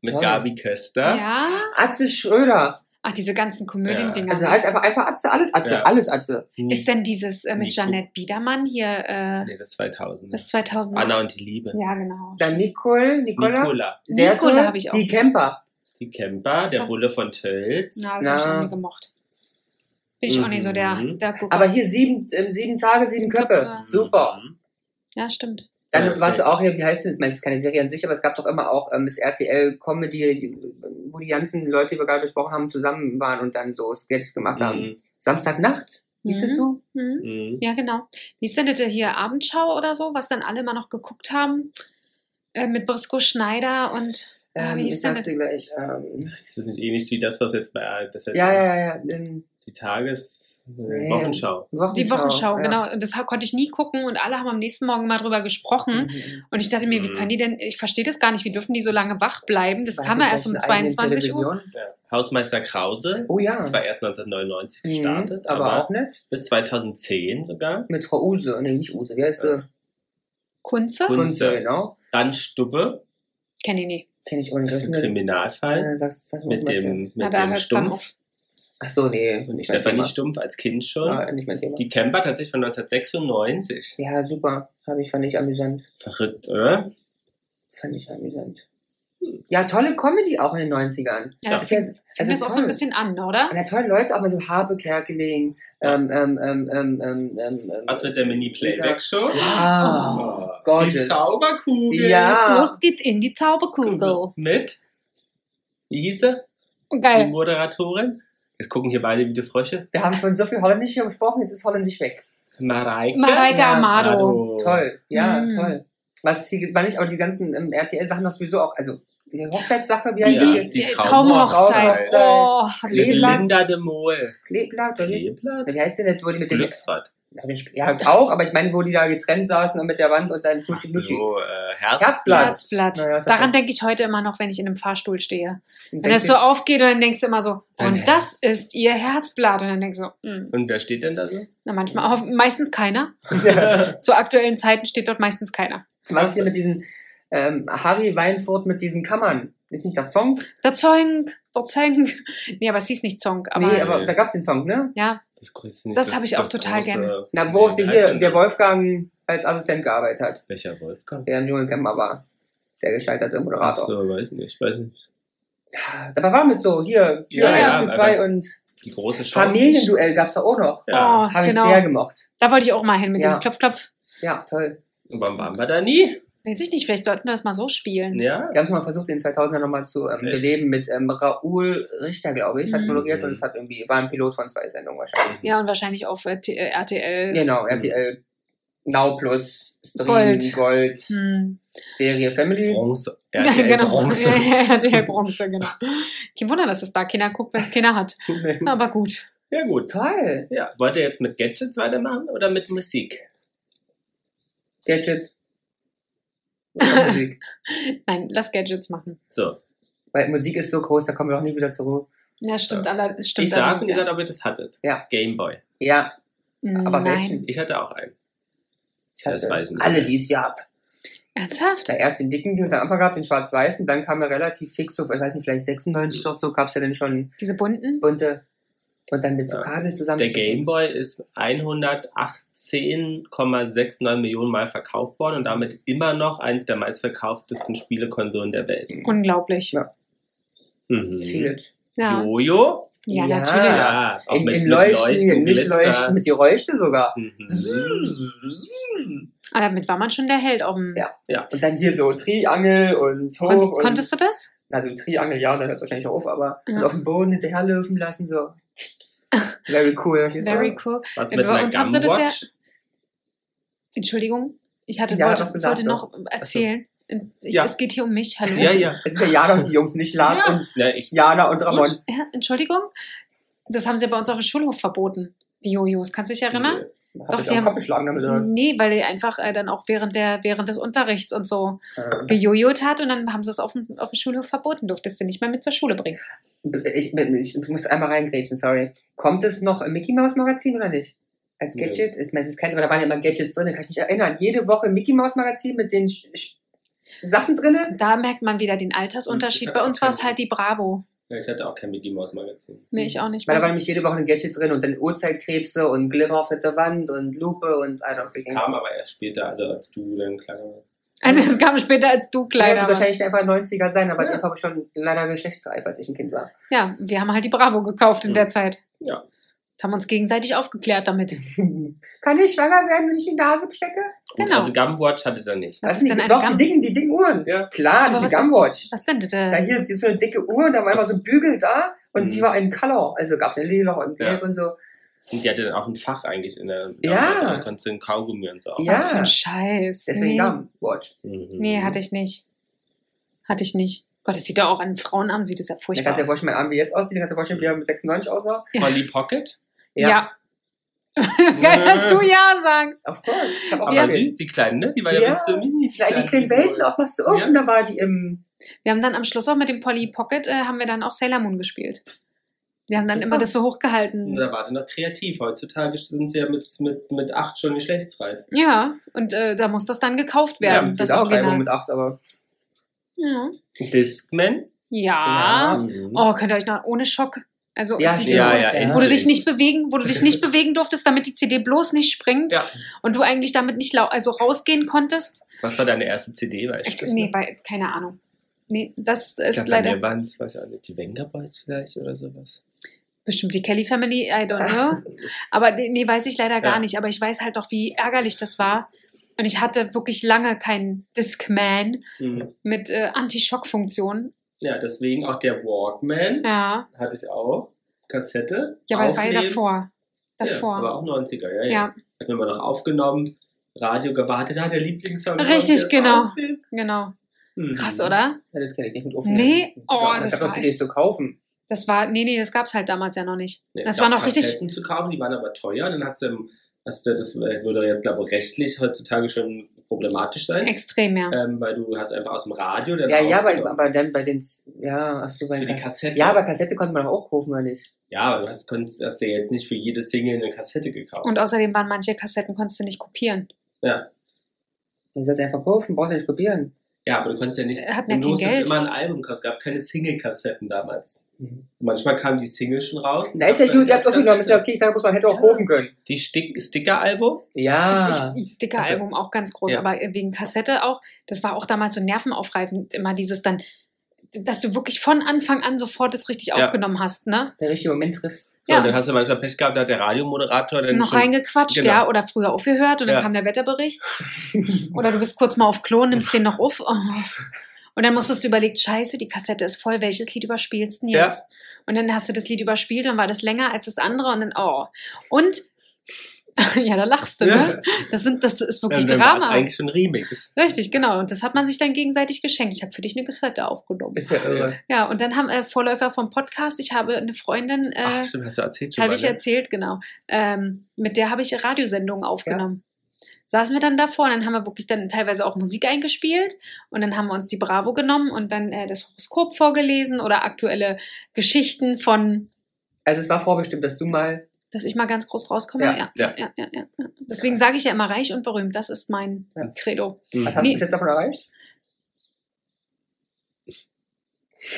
[SPEAKER 3] mit
[SPEAKER 4] Toll.
[SPEAKER 3] Gabi Köster.
[SPEAKER 1] Ja.
[SPEAKER 4] Atze Schröder.
[SPEAKER 1] Ach, diese ganzen Komödiendinger.
[SPEAKER 4] Also heißt einfach, einfach Atze, alles Atze,
[SPEAKER 3] Ja.
[SPEAKER 4] alles Atze.
[SPEAKER 1] ist denn dieses äh, mit
[SPEAKER 3] Nico.
[SPEAKER 1] Janette Biedermann hier äh,
[SPEAKER 3] Nee, das ist 2000.
[SPEAKER 1] das 2000?
[SPEAKER 3] Anna und die Liebe.
[SPEAKER 1] Ja, genau.
[SPEAKER 4] Dann Nicole, Nicola.
[SPEAKER 3] Nicola.
[SPEAKER 4] Sehr
[SPEAKER 1] Nicola
[SPEAKER 4] toll.
[SPEAKER 1] hab ich auch.
[SPEAKER 4] Die Camper.
[SPEAKER 3] Die Camper, der. Bulle von Tölz.
[SPEAKER 1] Na, das habe ich auch nie gemocht. Bin ich auch nicht so der,
[SPEAKER 3] Mhm.
[SPEAKER 1] der Gucker.
[SPEAKER 4] Aber hier sieben, ähm, sieben Tage, sieben
[SPEAKER 1] Sieben
[SPEAKER 4] Köpfe.
[SPEAKER 1] Köpfe.
[SPEAKER 4] Super.
[SPEAKER 3] Mhm.
[SPEAKER 1] Ja, stimmt.
[SPEAKER 4] Dann
[SPEAKER 3] Perfekt.
[SPEAKER 4] warst du auch hier, wie heißt das? Ich meine, es ist keine Serie an sich, aber es gab doch immer auch ähm, das RTL Comedy, die, wo die ganzen Leute, die wir gerade besprochen haben, zusammen waren und dann so Sketches gemacht haben.
[SPEAKER 3] Mhm.
[SPEAKER 4] Samstagnacht, hieß
[SPEAKER 1] Mhm.
[SPEAKER 4] das so?
[SPEAKER 1] Mhm.
[SPEAKER 3] Mhm.
[SPEAKER 1] Ja, genau. Wie ist denn das hier? Abendschau oder so, was dann alle mal noch geguckt haben? Äh, mit Briscoe Schneider und. Ah,
[SPEAKER 4] Ähm,
[SPEAKER 1] wie
[SPEAKER 4] ich sag's
[SPEAKER 1] das?
[SPEAKER 4] dir gleich. Ähm,
[SPEAKER 3] Ist das nicht ähnlich wie das, was jetzt bei das jetzt
[SPEAKER 4] ja, ja, ja, ja. ähm,
[SPEAKER 3] die Tages äh,
[SPEAKER 4] Nee.
[SPEAKER 3] Wochenschau.
[SPEAKER 4] Wochenschau.
[SPEAKER 1] Die Wochenschau,
[SPEAKER 4] ja.
[SPEAKER 1] genau. Und das konnte ich nie gucken und alle haben am nächsten Morgen mal drüber gesprochen.
[SPEAKER 4] Mhm.
[SPEAKER 1] Und ich dachte mir, wie
[SPEAKER 3] Mhm.
[SPEAKER 1] können die denn, ich verstehe das gar nicht, wie dürfen die so lange wach bleiben? Das
[SPEAKER 4] Weil
[SPEAKER 1] kam ja erst um
[SPEAKER 4] vielleicht eine eigene
[SPEAKER 1] 22 Uhr.
[SPEAKER 3] Ja. Hausmeister Krause.
[SPEAKER 4] Oh ja.
[SPEAKER 3] Das war erst 1999
[SPEAKER 4] Mhm,
[SPEAKER 3] gestartet,
[SPEAKER 4] aber,
[SPEAKER 3] aber,
[SPEAKER 4] auch nicht.
[SPEAKER 3] bis 2010 sogar.
[SPEAKER 4] Mit Frau Use. Nee, nicht Use. Wie heißt sie?
[SPEAKER 1] Kunze?
[SPEAKER 3] Kunze.
[SPEAKER 4] Kunze, genau.
[SPEAKER 3] Dann Stubbe,
[SPEAKER 1] Kenne ich nie.
[SPEAKER 4] Kenn ich auch nicht.
[SPEAKER 3] das ist ein Kriminalfall
[SPEAKER 4] Äh, sag's, sag's mal
[SPEAKER 3] mit dem,
[SPEAKER 1] Na,
[SPEAKER 3] mit
[SPEAKER 1] da
[SPEAKER 3] dem Stumpf.
[SPEAKER 4] Ach so, nee. Nicht mein
[SPEAKER 3] Stefanie
[SPEAKER 4] Thema.
[SPEAKER 3] Stumpf als Kind schon.
[SPEAKER 4] Ah, nicht mein Thema.
[SPEAKER 3] Die Camper tatsächlich von 1996.
[SPEAKER 4] Ja, super. Habe ich, fand ich amüsant.
[SPEAKER 3] Verrückt, oder?
[SPEAKER 4] Fand ich amüsant. Ja, tolle Comedy auch in den 90ern.
[SPEAKER 1] Ja, das
[SPEAKER 4] Ist ja,
[SPEAKER 1] fing, fing das auch so ein bisschen an, oder?
[SPEAKER 4] Ja, tolle Leute, aber so Habe Kerkeling, ähm, ähm, ähm, ähm, ähm, ähm,
[SPEAKER 3] Was mit der Mini-Playback-Show?
[SPEAKER 4] Ja,
[SPEAKER 3] Oh, die
[SPEAKER 4] gorgeous.
[SPEAKER 3] Zauberkugel.
[SPEAKER 4] Ja.
[SPEAKER 1] Los geht in die Zauberkugel.
[SPEAKER 3] Mit? Wie hieß sie? Die
[SPEAKER 1] Geil.
[SPEAKER 3] Moderatorin? Jetzt gucken hier beide wie die Frösche.
[SPEAKER 4] Wir haben schon so viel Holländisch hier gesprochen, jetzt ist Holländisch weg.
[SPEAKER 3] Mareike.
[SPEAKER 1] Mareike
[SPEAKER 4] Ja,
[SPEAKER 1] Amado.
[SPEAKER 4] Toll, ja,
[SPEAKER 1] Mm.
[SPEAKER 4] toll. Was hier war nicht, aber die ganzen ähm, RTL-Sachen noch sowieso auch, also die Hochzeitssache, wie
[SPEAKER 1] Die,
[SPEAKER 4] heißt
[SPEAKER 3] Ja,
[SPEAKER 1] die, Traumhochzeit.
[SPEAKER 4] Traumhochzeit.
[SPEAKER 1] Oh,
[SPEAKER 4] Kleeblatt.
[SPEAKER 3] Linda de Mol.
[SPEAKER 4] Kleeblatt, oder wie?
[SPEAKER 3] Kleeblatt?
[SPEAKER 4] Wie heißt denn das, wo die mit dem
[SPEAKER 3] Glücksrad.
[SPEAKER 4] Ja, auch, aber ich meine, wo die da getrennt saßen und mit der Wand und dann Knutschi.
[SPEAKER 3] so, äh, Herzblatt.
[SPEAKER 4] Herzblatt. Naja,
[SPEAKER 1] Daran denke ich heute immer noch, wenn ich in einem Fahrstuhl stehe.
[SPEAKER 4] Und
[SPEAKER 1] Wenn das so aufgeht und dann denkst du immer so, und das ist ihr Herzblatt. Und dann denkst du, hm.
[SPEAKER 3] Und wer steht denn da so?
[SPEAKER 1] na manchmal, auch, meistens keiner. Zu aktuellen Zeiten steht dort meistens keiner.
[SPEAKER 4] was ist hier mit diesen ähm, Harry Weinfurt mit diesen Kammern? Ist nicht der Song?
[SPEAKER 1] Der Zong, der Zong. Nee, aber es hieß nicht Zong. Aber
[SPEAKER 4] nee, aber da gab's den Song, ne?
[SPEAKER 1] ja,
[SPEAKER 3] Das größte nicht.
[SPEAKER 1] Das hab ich auch total
[SPEAKER 3] große-
[SPEAKER 4] Na, wo
[SPEAKER 3] Nee,
[SPEAKER 4] hier der
[SPEAKER 3] das?
[SPEAKER 4] Wolfgang als Assistent gearbeitet hat,
[SPEAKER 3] Welcher Wolfgang?
[SPEAKER 4] der im Dschungelcamper war. Der gescheiterte
[SPEAKER 3] Ach
[SPEAKER 4] Moderator.
[SPEAKER 3] so, weiß nicht. Weiß nicht.
[SPEAKER 4] Dabei war mit so, hier, Tür
[SPEAKER 1] Ja,
[SPEAKER 4] 1,
[SPEAKER 1] ja,
[SPEAKER 4] Tür
[SPEAKER 3] aber
[SPEAKER 4] 2 und
[SPEAKER 3] Die große Show.
[SPEAKER 4] Familienduell gab's da auch noch.
[SPEAKER 3] Ja.
[SPEAKER 1] oh,
[SPEAKER 4] Habe ich
[SPEAKER 1] genau.
[SPEAKER 4] sehr gemocht.
[SPEAKER 1] Da wollte ich auch mal hin mit
[SPEAKER 4] Ja.
[SPEAKER 1] dem Klopf, Klopf.
[SPEAKER 4] Ja, toll.
[SPEAKER 3] Und warum waren wir da nie?
[SPEAKER 1] Weiß ich nicht, vielleicht sollten wir das mal so spielen.
[SPEAKER 3] Ja.
[SPEAKER 4] Wir haben es mal versucht, in den 2000er nochmal zu ähm, beleben mit ähm, Raoul Richter, glaube ich, hat es
[SPEAKER 1] Mhm.
[SPEAKER 4] moderiert und es hat irgendwie, war ein Pilot von zwei Sendungen wahrscheinlich.
[SPEAKER 1] Ja, und wahrscheinlich auf T- äh, RTL.
[SPEAKER 4] Genau, RTL Now Plus, Stream,
[SPEAKER 1] Gold.
[SPEAKER 4] Gold,
[SPEAKER 1] Hm.
[SPEAKER 4] Serie Family.
[SPEAKER 3] Bronze.
[SPEAKER 1] Ja,
[SPEAKER 3] RTL
[SPEAKER 1] genau.
[SPEAKER 3] Bronze.
[SPEAKER 1] RTL Bronze, genau. Kein Wunder, dass es da Kinder guckt, wenn es Kinder hat. Aber gut.
[SPEAKER 3] Ja, gut.
[SPEAKER 4] Toll.
[SPEAKER 3] Ja. Wollt ihr jetzt mit Gadgets weitermachen oder mit Musik?
[SPEAKER 4] Gadget. Oder Musik.
[SPEAKER 1] Nein, lass Gadgets machen.
[SPEAKER 3] So.
[SPEAKER 4] Weil Musik ist so groß, da kommen wir auch nie wieder zurück.
[SPEAKER 1] Ja, stimmt. Aller, stimmt
[SPEAKER 3] ich sag,
[SPEAKER 1] allerdings,
[SPEAKER 3] ihr
[SPEAKER 1] ja.
[SPEAKER 3] sagt, ob ihr das hattet.
[SPEAKER 4] Ja.
[SPEAKER 3] Gameboy.
[SPEAKER 4] Ja, aber
[SPEAKER 1] Nein.
[SPEAKER 4] welchen?
[SPEAKER 3] Ich hatte auch einen.
[SPEAKER 4] Ich
[SPEAKER 3] Das
[SPEAKER 4] hatte
[SPEAKER 3] weiß ich nicht.
[SPEAKER 4] alle dieses Jahr ab.
[SPEAKER 1] Ernsthaft?
[SPEAKER 4] Da erst den dicken, den uns am Anfang gab, den schwarz-weißen, dann kam er relativ fix, so, ich weiß nicht, vielleicht 96 oder so, gab es ja dann schon
[SPEAKER 1] Diese bunten?
[SPEAKER 4] bunte und dann mit so
[SPEAKER 3] Ja.
[SPEAKER 4] Kabel zusammen.
[SPEAKER 3] Der Gameboy ist 118,69 Millionen Mal verkauft worden und damit immer noch eins der meistverkauftesten Spielekonsolen der Welt.
[SPEAKER 1] Unglaublich.
[SPEAKER 4] Ja.
[SPEAKER 3] Mhm.
[SPEAKER 1] Ja,
[SPEAKER 3] Jojo?
[SPEAKER 1] ja,
[SPEAKER 4] Ja.
[SPEAKER 1] natürlich.
[SPEAKER 3] Ja, auch
[SPEAKER 4] In,
[SPEAKER 3] mit,
[SPEAKER 4] in
[SPEAKER 3] mit
[SPEAKER 4] Leuchten,
[SPEAKER 3] Leuchten,
[SPEAKER 4] nicht
[SPEAKER 3] Glitzer.
[SPEAKER 4] Leuchten, mit Geräusche sogar.
[SPEAKER 3] Mhm.
[SPEAKER 1] Aber damit war man schon der Held auf dem.
[SPEAKER 4] Ja. Und dann hier so Triangel und hoch.
[SPEAKER 1] Konntest,
[SPEAKER 4] und,
[SPEAKER 1] konntest du das?
[SPEAKER 4] Also Triangel, ja, dann hört es wahrscheinlich auf, aber
[SPEAKER 1] Ja.
[SPEAKER 4] und auf dem Boden hinterherlaufen lassen, so. Very cool.
[SPEAKER 1] Very cool.
[SPEAKER 3] Was
[SPEAKER 1] Ja,
[SPEAKER 3] mit
[SPEAKER 1] bei uns haben sie das ja-? Entschuldigung, ich hatte,
[SPEAKER 4] Ja,
[SPEAKER 1] wollte,
[SPEAKER 4] was gesagt,
[SPEAKER 1] wollte noch erzählen. Ich,
[SPEAKER 3] Ja.
[SPEAKER 1] Es geht hier um mich, hallo?
[SPEAKER 3] Ja, ja.
[SPEAKER 4] Es ist ja Jana und die Jungs, nicht Lars
[SPEAKER 1] Ja.
[SPEAKER 4] und
[SPEAKER 3] ja ich,
[SPEAKER 4] Jana und Ramon.
[SPEAKER 1] Ja, Entschuldigung? Das haben sie bei uns auf dem Schulhof verboten, die Jojos. Kannst du dich erinnern?
[SPEAKER 4] Hab
[SPEAKER 1] Doch,
[SPEAKER 4] ich
[SPEAKER 1] sie
[SPEAKER 4] auch
[SPEAKER 1] haben-
[SPEAKER 4] geschlagen damit. oder?
[SPEAKER 1] Nee, weil die einfach äh, dann auch während, der, während des Unterrichts und so
[SPEAKER 4] Äh,
[SPEAKER 1] gejojot hat und dann haben sie es auf dem, auf dem Schulhof verboten, durftest du nicht mehr mit zur Schule bringen.
[SPEAKER 4] Ich, ich, ich muss einmal reingrätschen, sorry. Kommt es noch im Mickey Mouse Magazin oder nicht? Als
[SPEAKER 3] Nee.
[SPEAKER 4] Gadget? Ich meine, das kennt aber da waren ja immer Gadgets drin, da kann ich mich erinnern. Jede Woche Mickey Mouse Magazin mit den Sch Sch Sachen drin.
[SPEAKER 1] Da merkt man wieder den Altersunterschied. Bei uns war es halt die Bravo.
[SPEAKER 3] Ja, ich hatte auch kein Mickey Mouse Magazin.
[SPEAKER 1] Nee, ich auch nicht.
[SPEAKER 4] Weil da war nämlich jede Woche ein Gadget drin und dann Uhrzeitkrebse und Glimmer auf der Wand und Lupe und I don't
[SPEAKER 3] Das kam aber erst später, also als du dann kleiner warst.
[SPEAKER 1] Also es kam später als du
[SPEAKER 4] Ja,
[SPEAKER 1] kleiner
[SPEAKER 4] das
[SPEAKER 1] warst.
[SPEAKER 4] wahrscheinlich einfach 90er sein, aber
[SPEAKER 3] Ja.
[SPEAKER 4] ja. einfach schon leider geschlechtsreif, als ich ein Kind war.
[SPEAKER 1] Ja, wir haben halt die Bravo gekauft in
[SPEAKER 3] Mhm.
[SPEAKER 1] der Zeit.
[SPEAKER 3] Ja.
[SPEAKER 1] Haben uns gegenseitig aufgeklärt damit.
[SPEAKER 4] Kann ich schwanger werden, wenn ich die Nase stecke?
[SPEAKER 3] Gut,
[SPEAKER 1] Genau.
[SPEAKER 3] Also Gumwatch hatte er nicht.
[SPEAKER 1] Was
[SPEAKER 4] Was
[SPEAKER 1] ist denn
[SPEAKER 4] die, doch, die dicken, die dicken Uhren.
[SPEAKER 3] Ja.
[SPEAKER 4] Klar,
[SPEAKER 1] Aber
[SPEAKER 4] das ist die Gumwatch.
[SPEAKER 1] Was denn
[SPEAKER 4] Da
[SPEAKER 1] bitte?
[SPEAKER 4] hier, die ist so eine dicke Uhr und da war immer so ein Bügel da und
[SPEAKER 3] Mhm.
[SPEAKER 4] die war in Color. Also gab es eine lila und gelb
[SPEAKER 3] Ja.
[SPEAKER 4] und so.
[SPEAKER 3] Und die hatte dann auch ein Fach eigentlich in der.
[SPEAKER 4] Ja.
[SPEAKER 3] Da konntest du einen Kaugummi und so. auch.
[SPEAKER 4] Ja.
[SPEAKER 1] Was für ein Scheiß.
[SPEAKER 4] Deswegen
[SPEAKER 1] nee.
[SPEAKER 4] Gumwatch.
[SPEAKER 3] Mhm.
[SPEAKER 1] nee, hatte ich nicht. Hatte ich nicht. Gott, das sieht ja auch an Frauen an, sieht das ja
[SPEAKER 4] Da
[SPEAKER 1] furchtbar
[SPEAKER 4] kannst du dir
[SPEAKER 1] aus.
[SPEAKER 4] vorstellen, mein Arm wie jetzt aussieht, da kannst du dir vorstellen, wie er mit 96 aussah.
[SPEAKER 3] Polly Pocket.
[SPEAKER 1] Ja. Geil, dass du ja sagst.
[SPEAKER 4] Of course. Ich hab auch
[SPEAKER 3] Aber
[SPEAKER 1] Ja.
[SPEAKER 3] süß, die kleinen, ne? Die war ja,
[SPEAKER 4] Ja.
[SPEAKER 3] wirklich so mini. Die
[SPEAKER 4] Ja, die
[SPEAKER 3] kleinen
[SPEAKER 4] kleinen Welten auch machst du auf
[SPEAKER 3] Ja.
[SPEAKER 4] war die im.
[SPEAKER 1] Wir haben dann am Schluss auch mit dem Polly Pocket, äh, haben wir dann auch Sailor Moon gespielt. Wir haben dann
[SPEAKER 4] Super.
[SPEAKER 1] immer das so hochgehalten.
[SPEAKER 3] Da warte noch kreativ. Heutzutage sind sie ja mit, mit, mit acht schon geschlechtsreif.
[SPEAKER 1] Ja, und äh, da muss das dann gekauft
[SPEAKER 4] Ja,
[SPEAKER 1] werden,
[SPEAKER 4] das
[SPEAKER 1] das
[SPEAKER 4] auch Reibung
[SPEAKER 1] Original.
[SPEAKER 4] mit 8, aber.
[SPEAKER 1] Ja.
[SPEAKER 3] Discman.
[SPEAKER 1] Ja.
[SPEAKER 3] Mhm.
[SPEAKER 1] Oh, könnt ihr euch noch ohne Schock. Also
[SPEAKER 4] Ja,
[SPEAKER 1] die,
[SPEAKER 4] stimmt.
[SPEAKER 3] Ja, ja,
[SPEAKER 1] wo du dich nicht bewegen, wo du dich nicht bewegen durftest, damit die CD bloß nicht springt
[SPEAKER 3] Ja.
[SPEAKER 1] und du eigentlich damit nicht also rausgehen konntest.
[SPEAKER 3] Was war deine erste CD? Weißt du das
[SPEAKER 1] nee, bei, keine Ahnung. Nee, das
[SPEAKER 3] Ich
[SPEAKER 1] ist
[SPEAKER 3] glaub, bei
[SPEAKER 1] leider
[SPEAKER 3] mir waren es, weiß ich auch nicht, die Venga Boys vielleicht oder sowas.
[SPEAKER 1] bestimmt die Kelly Family, I don't know. Aber nee, nee, weiß ich leider gar
[SPEAKER 3] Ja.
[SPEAKER 1] nicht. Aber ich weiß halt doch, wie ärgerlich das war. Und ich hatte wirklich lange keinen Discman
[SPEAKER 3] Mhm.
[SPEAKER 1] mit äh, Anti-Schock-Funktion.
[SPEAKER 3] Ja, deswegen auch der Walkman
[SPEAKER 1] Ja,
[SPEAKER 3] hatte ich auch. Kassette.
[SPEAKER 1] ja aber war ja
[SPEAKER 3] aufnehmen.
[SPEAKER 1] davor.
[SPEAKER 3] Ja,
[SPEAKER 1] Davor.
[SPEAKER 3] aber auch 90er, ja. ja.
[SPEAKER 1] Ja,
[SPEAKER 3] Hat man mal noch aufgenommen, Radio gewartet, hat der Lieblingssong.
[SPEAKER 1] Richtig, genau.
[SPEAKER 3] aufnehmen.
[SPEAKER 1] genau.
[SPEAKER 3] Mhm.
[SPEAKER 1] Krass, oder?
[SPEAKER 4] Ja, das kenne ich nicht mit Aufnehmen.
[SPEAKER 1] Nee, oh,
[SPEAKER 4] ja,
[SPEAKER 1] das war
[SPEAKER 4] CDs zu kaufen.
[SPEAKER 1] Das war, nee, nee, das gab es halt damals ja noch nicht.
[SPEAKER 3] Nee,
[SPEAKER 1] das war noch richtig,
[SPEAKER 3] Kassetten zu kaufen, die waren aber teuer. Dann hast du, hast du das würde jetzt, glaube ich, rechtlich heutzutage schon problematisch sein.
[SPEAKER 1] extrem, ja.
[SPEAKER 3] Ähm, weil du hast einfach aus dem Radio dann
[SPEAKER 4] Ja, ja, aber, aber dann bei den. Ja, hast du bei
[SPEAKER 3] für die Kassette.
[SPEAKER 4] Ja, aber Kassette konnte man doch auch kaufen, oder nicht?
[SPEAKER 3] Ja, aber du hast, konntest, hast dir jetzt nicht für jede Single eine Kassette gekauft.
[SPEAKER 1] Und außerdem waren manche Kassetten, konntest du nicht kopieren.
[SPEAKER 3] ja.
[SPEAKER 4] Man soll es einfach kaufen, brauchst du nicht kopieren.
[SPEAKER 3] Ja, aber du konntest ja nicht.
[SPEAKER 1] Er hat ja
[SPEAKER 3] du musstest
[SPEAKER 1] Geld.
[SPEAKER 3] immer ein Album kaufen. Es gab keine Single-Kassetten damals.
[SPEAKER 4] Mhm.
[SPEAKER 3] Manchmal kamen die Singles schon raus.
[SPEAKER 4] Na, ist ja gut, ihr habt es aufgenommen, ist ja okay, ich sage, bloß, man hätte auch kaufen können.
[SPEAKER 3] Die Stick Sticker-Album?
[SPEAKER 4] Ja.
[SPEAKER 1] Ich, ich Sticker-Album auch ganz groß,
[SPEAKER 3] Ja.
[SPEAKER 1] aber wegen Kassette auch. Das war auch damals so nervenaufreibend, immer dieses dann, dass du wirklich von Anfang an sofort das richtig
[SPEAKER 3] Ja.
[SPEAKER 1] aufgenommen hast, ne?
[SPEAKER 4] Der richtige Moment triffst.
[SPEAKER 3] So,
[SPEAKER 1] Ja.
[SPEAKER 3] und dann hast du manchmal Pech gehabt, da hat der Radiomoderator dann
[SPEAKER 1] noch
[SPEAKER 3] schon,
[SPEAKER 1] reingequatscht,
[SPEAKER 3] genau.
[SPEAKER 1] ja, oder früher aufgehört und dann
[SPEAKER 3] Ja.
[SPEAKER 1] kam der Wetterbericht. oder du bist kurz mal auf Klo und nimmst den noch auf. Oh. Und dann musstest du überlegt, scheiße, die Kassette ist voll, welches Lied überspielst du denn
[SPEAKER 3] Ja.
[SPEAKER 1] jetzt? Und dann hast du das Lied überspielt, dann war das länger als das andere und dann, oh. Und, ja, da lachst du, ne? Das, sind, das ist
[SPEAKER 3] Ja,
[SPEAKER 1] wirklich
[SPEAKER 3] es
[SPEAKER 1] Drama.
[SPEAKER 3] eigentlich schon Remix.
[SPEAKER 1] Richtig, genau. Und das hat man sich dann gegenseitig geschenkt. Ich habe für dich eine Kassette aufgenommen.
[SPEAKER 4] Ist ja irre.
[SPEAKER 1] Ja, und dann haben äh, Vorläufer vom Podcast, ich habe eine Freundin, äh,
[SPEAKER 3] Ach, stimmt, hast du erzählt schon
[SPEAKER 1] habe ich
[SPEAKER 3] ne?
[SPEAKER 1] erzählt, genau. Ähm, mit der habe ich Radiosendungen aufgenommen. Saßen wir dann davor und dann haben wir wirklich dann teilweise auch Musik eingespielt und dann haben wir uns die Bravo genommen und dann äh, das Horoskop vorgelesen oder aktuelle Geschichten von,
[SPEAKER 4] Also es war vorbestimmt, dass du mal.
[SPEAKER 1] Dass ich mal ganz groß rauskomme.
[SPEAKER 4] Ja,
[SPEAKER 1] Ja,
[SPEAKER 3] ja.
[SPEAKER 1] ja, ja. Deswegen sage ich ja immer reich und berühmt. Das ist mein. Credo.
[SPEAKER 4] Was hast du bis jetzt davon erreicht?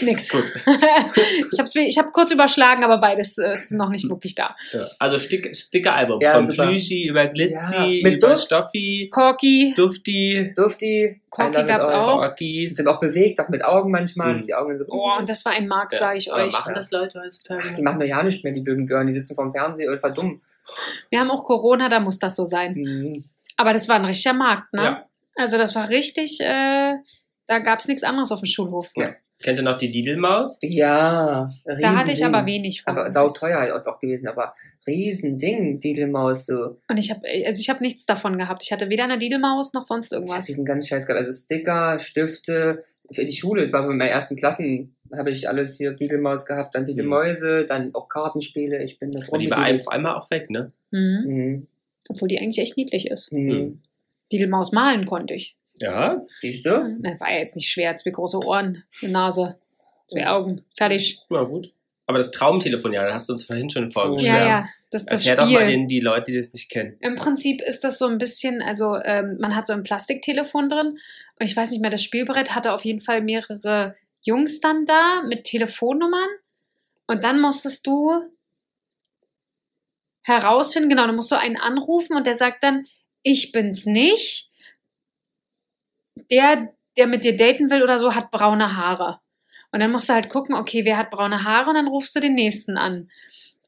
[SPEAKER 1] Nix.
[SPEAKER 3] Gut.
[SPEAKER 1] ich habe ich hab kurz überschlagen, aber beides äh, ist noch nicht wirklich da.
[SPEAKER 3] Ja. Also Stick, Sticker-Album.
[SPEAKER 4] Ja,
[SPEAKER 3] Von. Plüschi über Glitzy,
[SPEAKER 4] Ja, mit
[SPEAKER 3] über
[SPEAKER 4] Duft.
[SPEAKER 3] Stoffi,
[SPEAKER 1] Corky,
[SPEAKER 3] Dufti,
[SPEAKER 4] Dufti.
[SPEAKER 1] Corky gab's
[SPEAKER 4] all.
[SPEAKER 1] auch.
[SPEAKER 3] Orkis.
[SPEAKER 4] sind auch bewegt, auch mit Augen manchmal,
[SPEAKER 3] Mhm.
[SPEAKER 4] die Augen so.
[SPEAKER 1] oh, und das war ein Markt,
[SPEAKER 3] Ja.
[SPEAKER 1] sage ich
[SPEAKER 3] Aber
[SPEAKER 1] euch.
[SPEAKER 3] machen das Leute heutzutage?
[SPEAKER 4] Ach, die machen doch ja nicht mehr, die blöden Gören. Die sitzen vorm Fernseher und verdummen.
[SPEAKER 1] Wir haben auch Corona, da muss das so sein.
[SPEAKER 4] Mhm.
[SPEAKER 1] Aber das war ein richtiger Markt, ne?
[SPEAKER 3] Ja.
[SPEAKER 1] Also das war richtig, äh, da gab es nichts anderes auf dem Schulhof.
[SPEAKER 3] Ja. Kennt ihr noch die Didelmaus?
[SPEAKER 4] Ja.
[SPEAKER 1] Da hatte ich aber wenig von.
[SPEAKER 4] Aber sauteuer halt auch gewesen, aber Riesending, Didelmaus, so.
[SPEAKER 1] Und ich habe also ich habe nichts davon gehabt. Ich hatte weder eine Didelmaus noch sonst
[SPEAKER 4] Ich hab
[SPEAKER 1] irgendwas.
[SPEAKER 4] diesen ganzen Scheiß gehabt. Also Sticker, Stifte, für die Schule, das war in meinen ersten Klassen, habe ich alles hier Didelmaus gehabt, dann Didelmäuse, dann auch Kartenspiele. Ich bin da
[SPEAKER 3] Und die war auf einmal auch weg, ne?
[SPEAKER 1] Mhm.
[SPEAKER 4] Mhm.
[SPEAKER 1] Obwohl die eigentlich echt niedlich ist.
[SPEAKER 4] Mhm.
[SPEAKER 1] Didelmaus malen konnte ich.
[SPEAKER 3] Ja.
[SPEAKER 4] Siehst du?
[SPEAKER 1] Das war ja jetzt nicht schwer. Zwei große Ohren, eine Nase, zwei Augen. Fertig.
[SPEAKER 3] Na gut. Aber das Traumtelefon, ja, das hast du uns vorhin schon vorgestellt.
[SPEAKER 1] Ja, ja. Das ist das
[SPEAKER 3] Erklär doch mal
[SPEAKER 1] Spiel.
[SPEAKER 3] den, die Leute, die das nicht kennen.
[SPEAKER 1] Im Prinzip ist das so ein bisschen, also ähm, man hat so ein Plastiktelefon drin und ich weiß nicht mehr, das Spielbrett hatte auf jeden Fall mehrere Jungs dann da mit Telefonnummern und dann musstest du herausfinden, genau, dann musst du einen anrufen und der sagt dann, ich bin's nicht. Der, der mit dir daten will oder so, hat braune Haare. Und dann musst du halt gucken, okay, wer hat braune Haare und dann rufst du den nächsten an.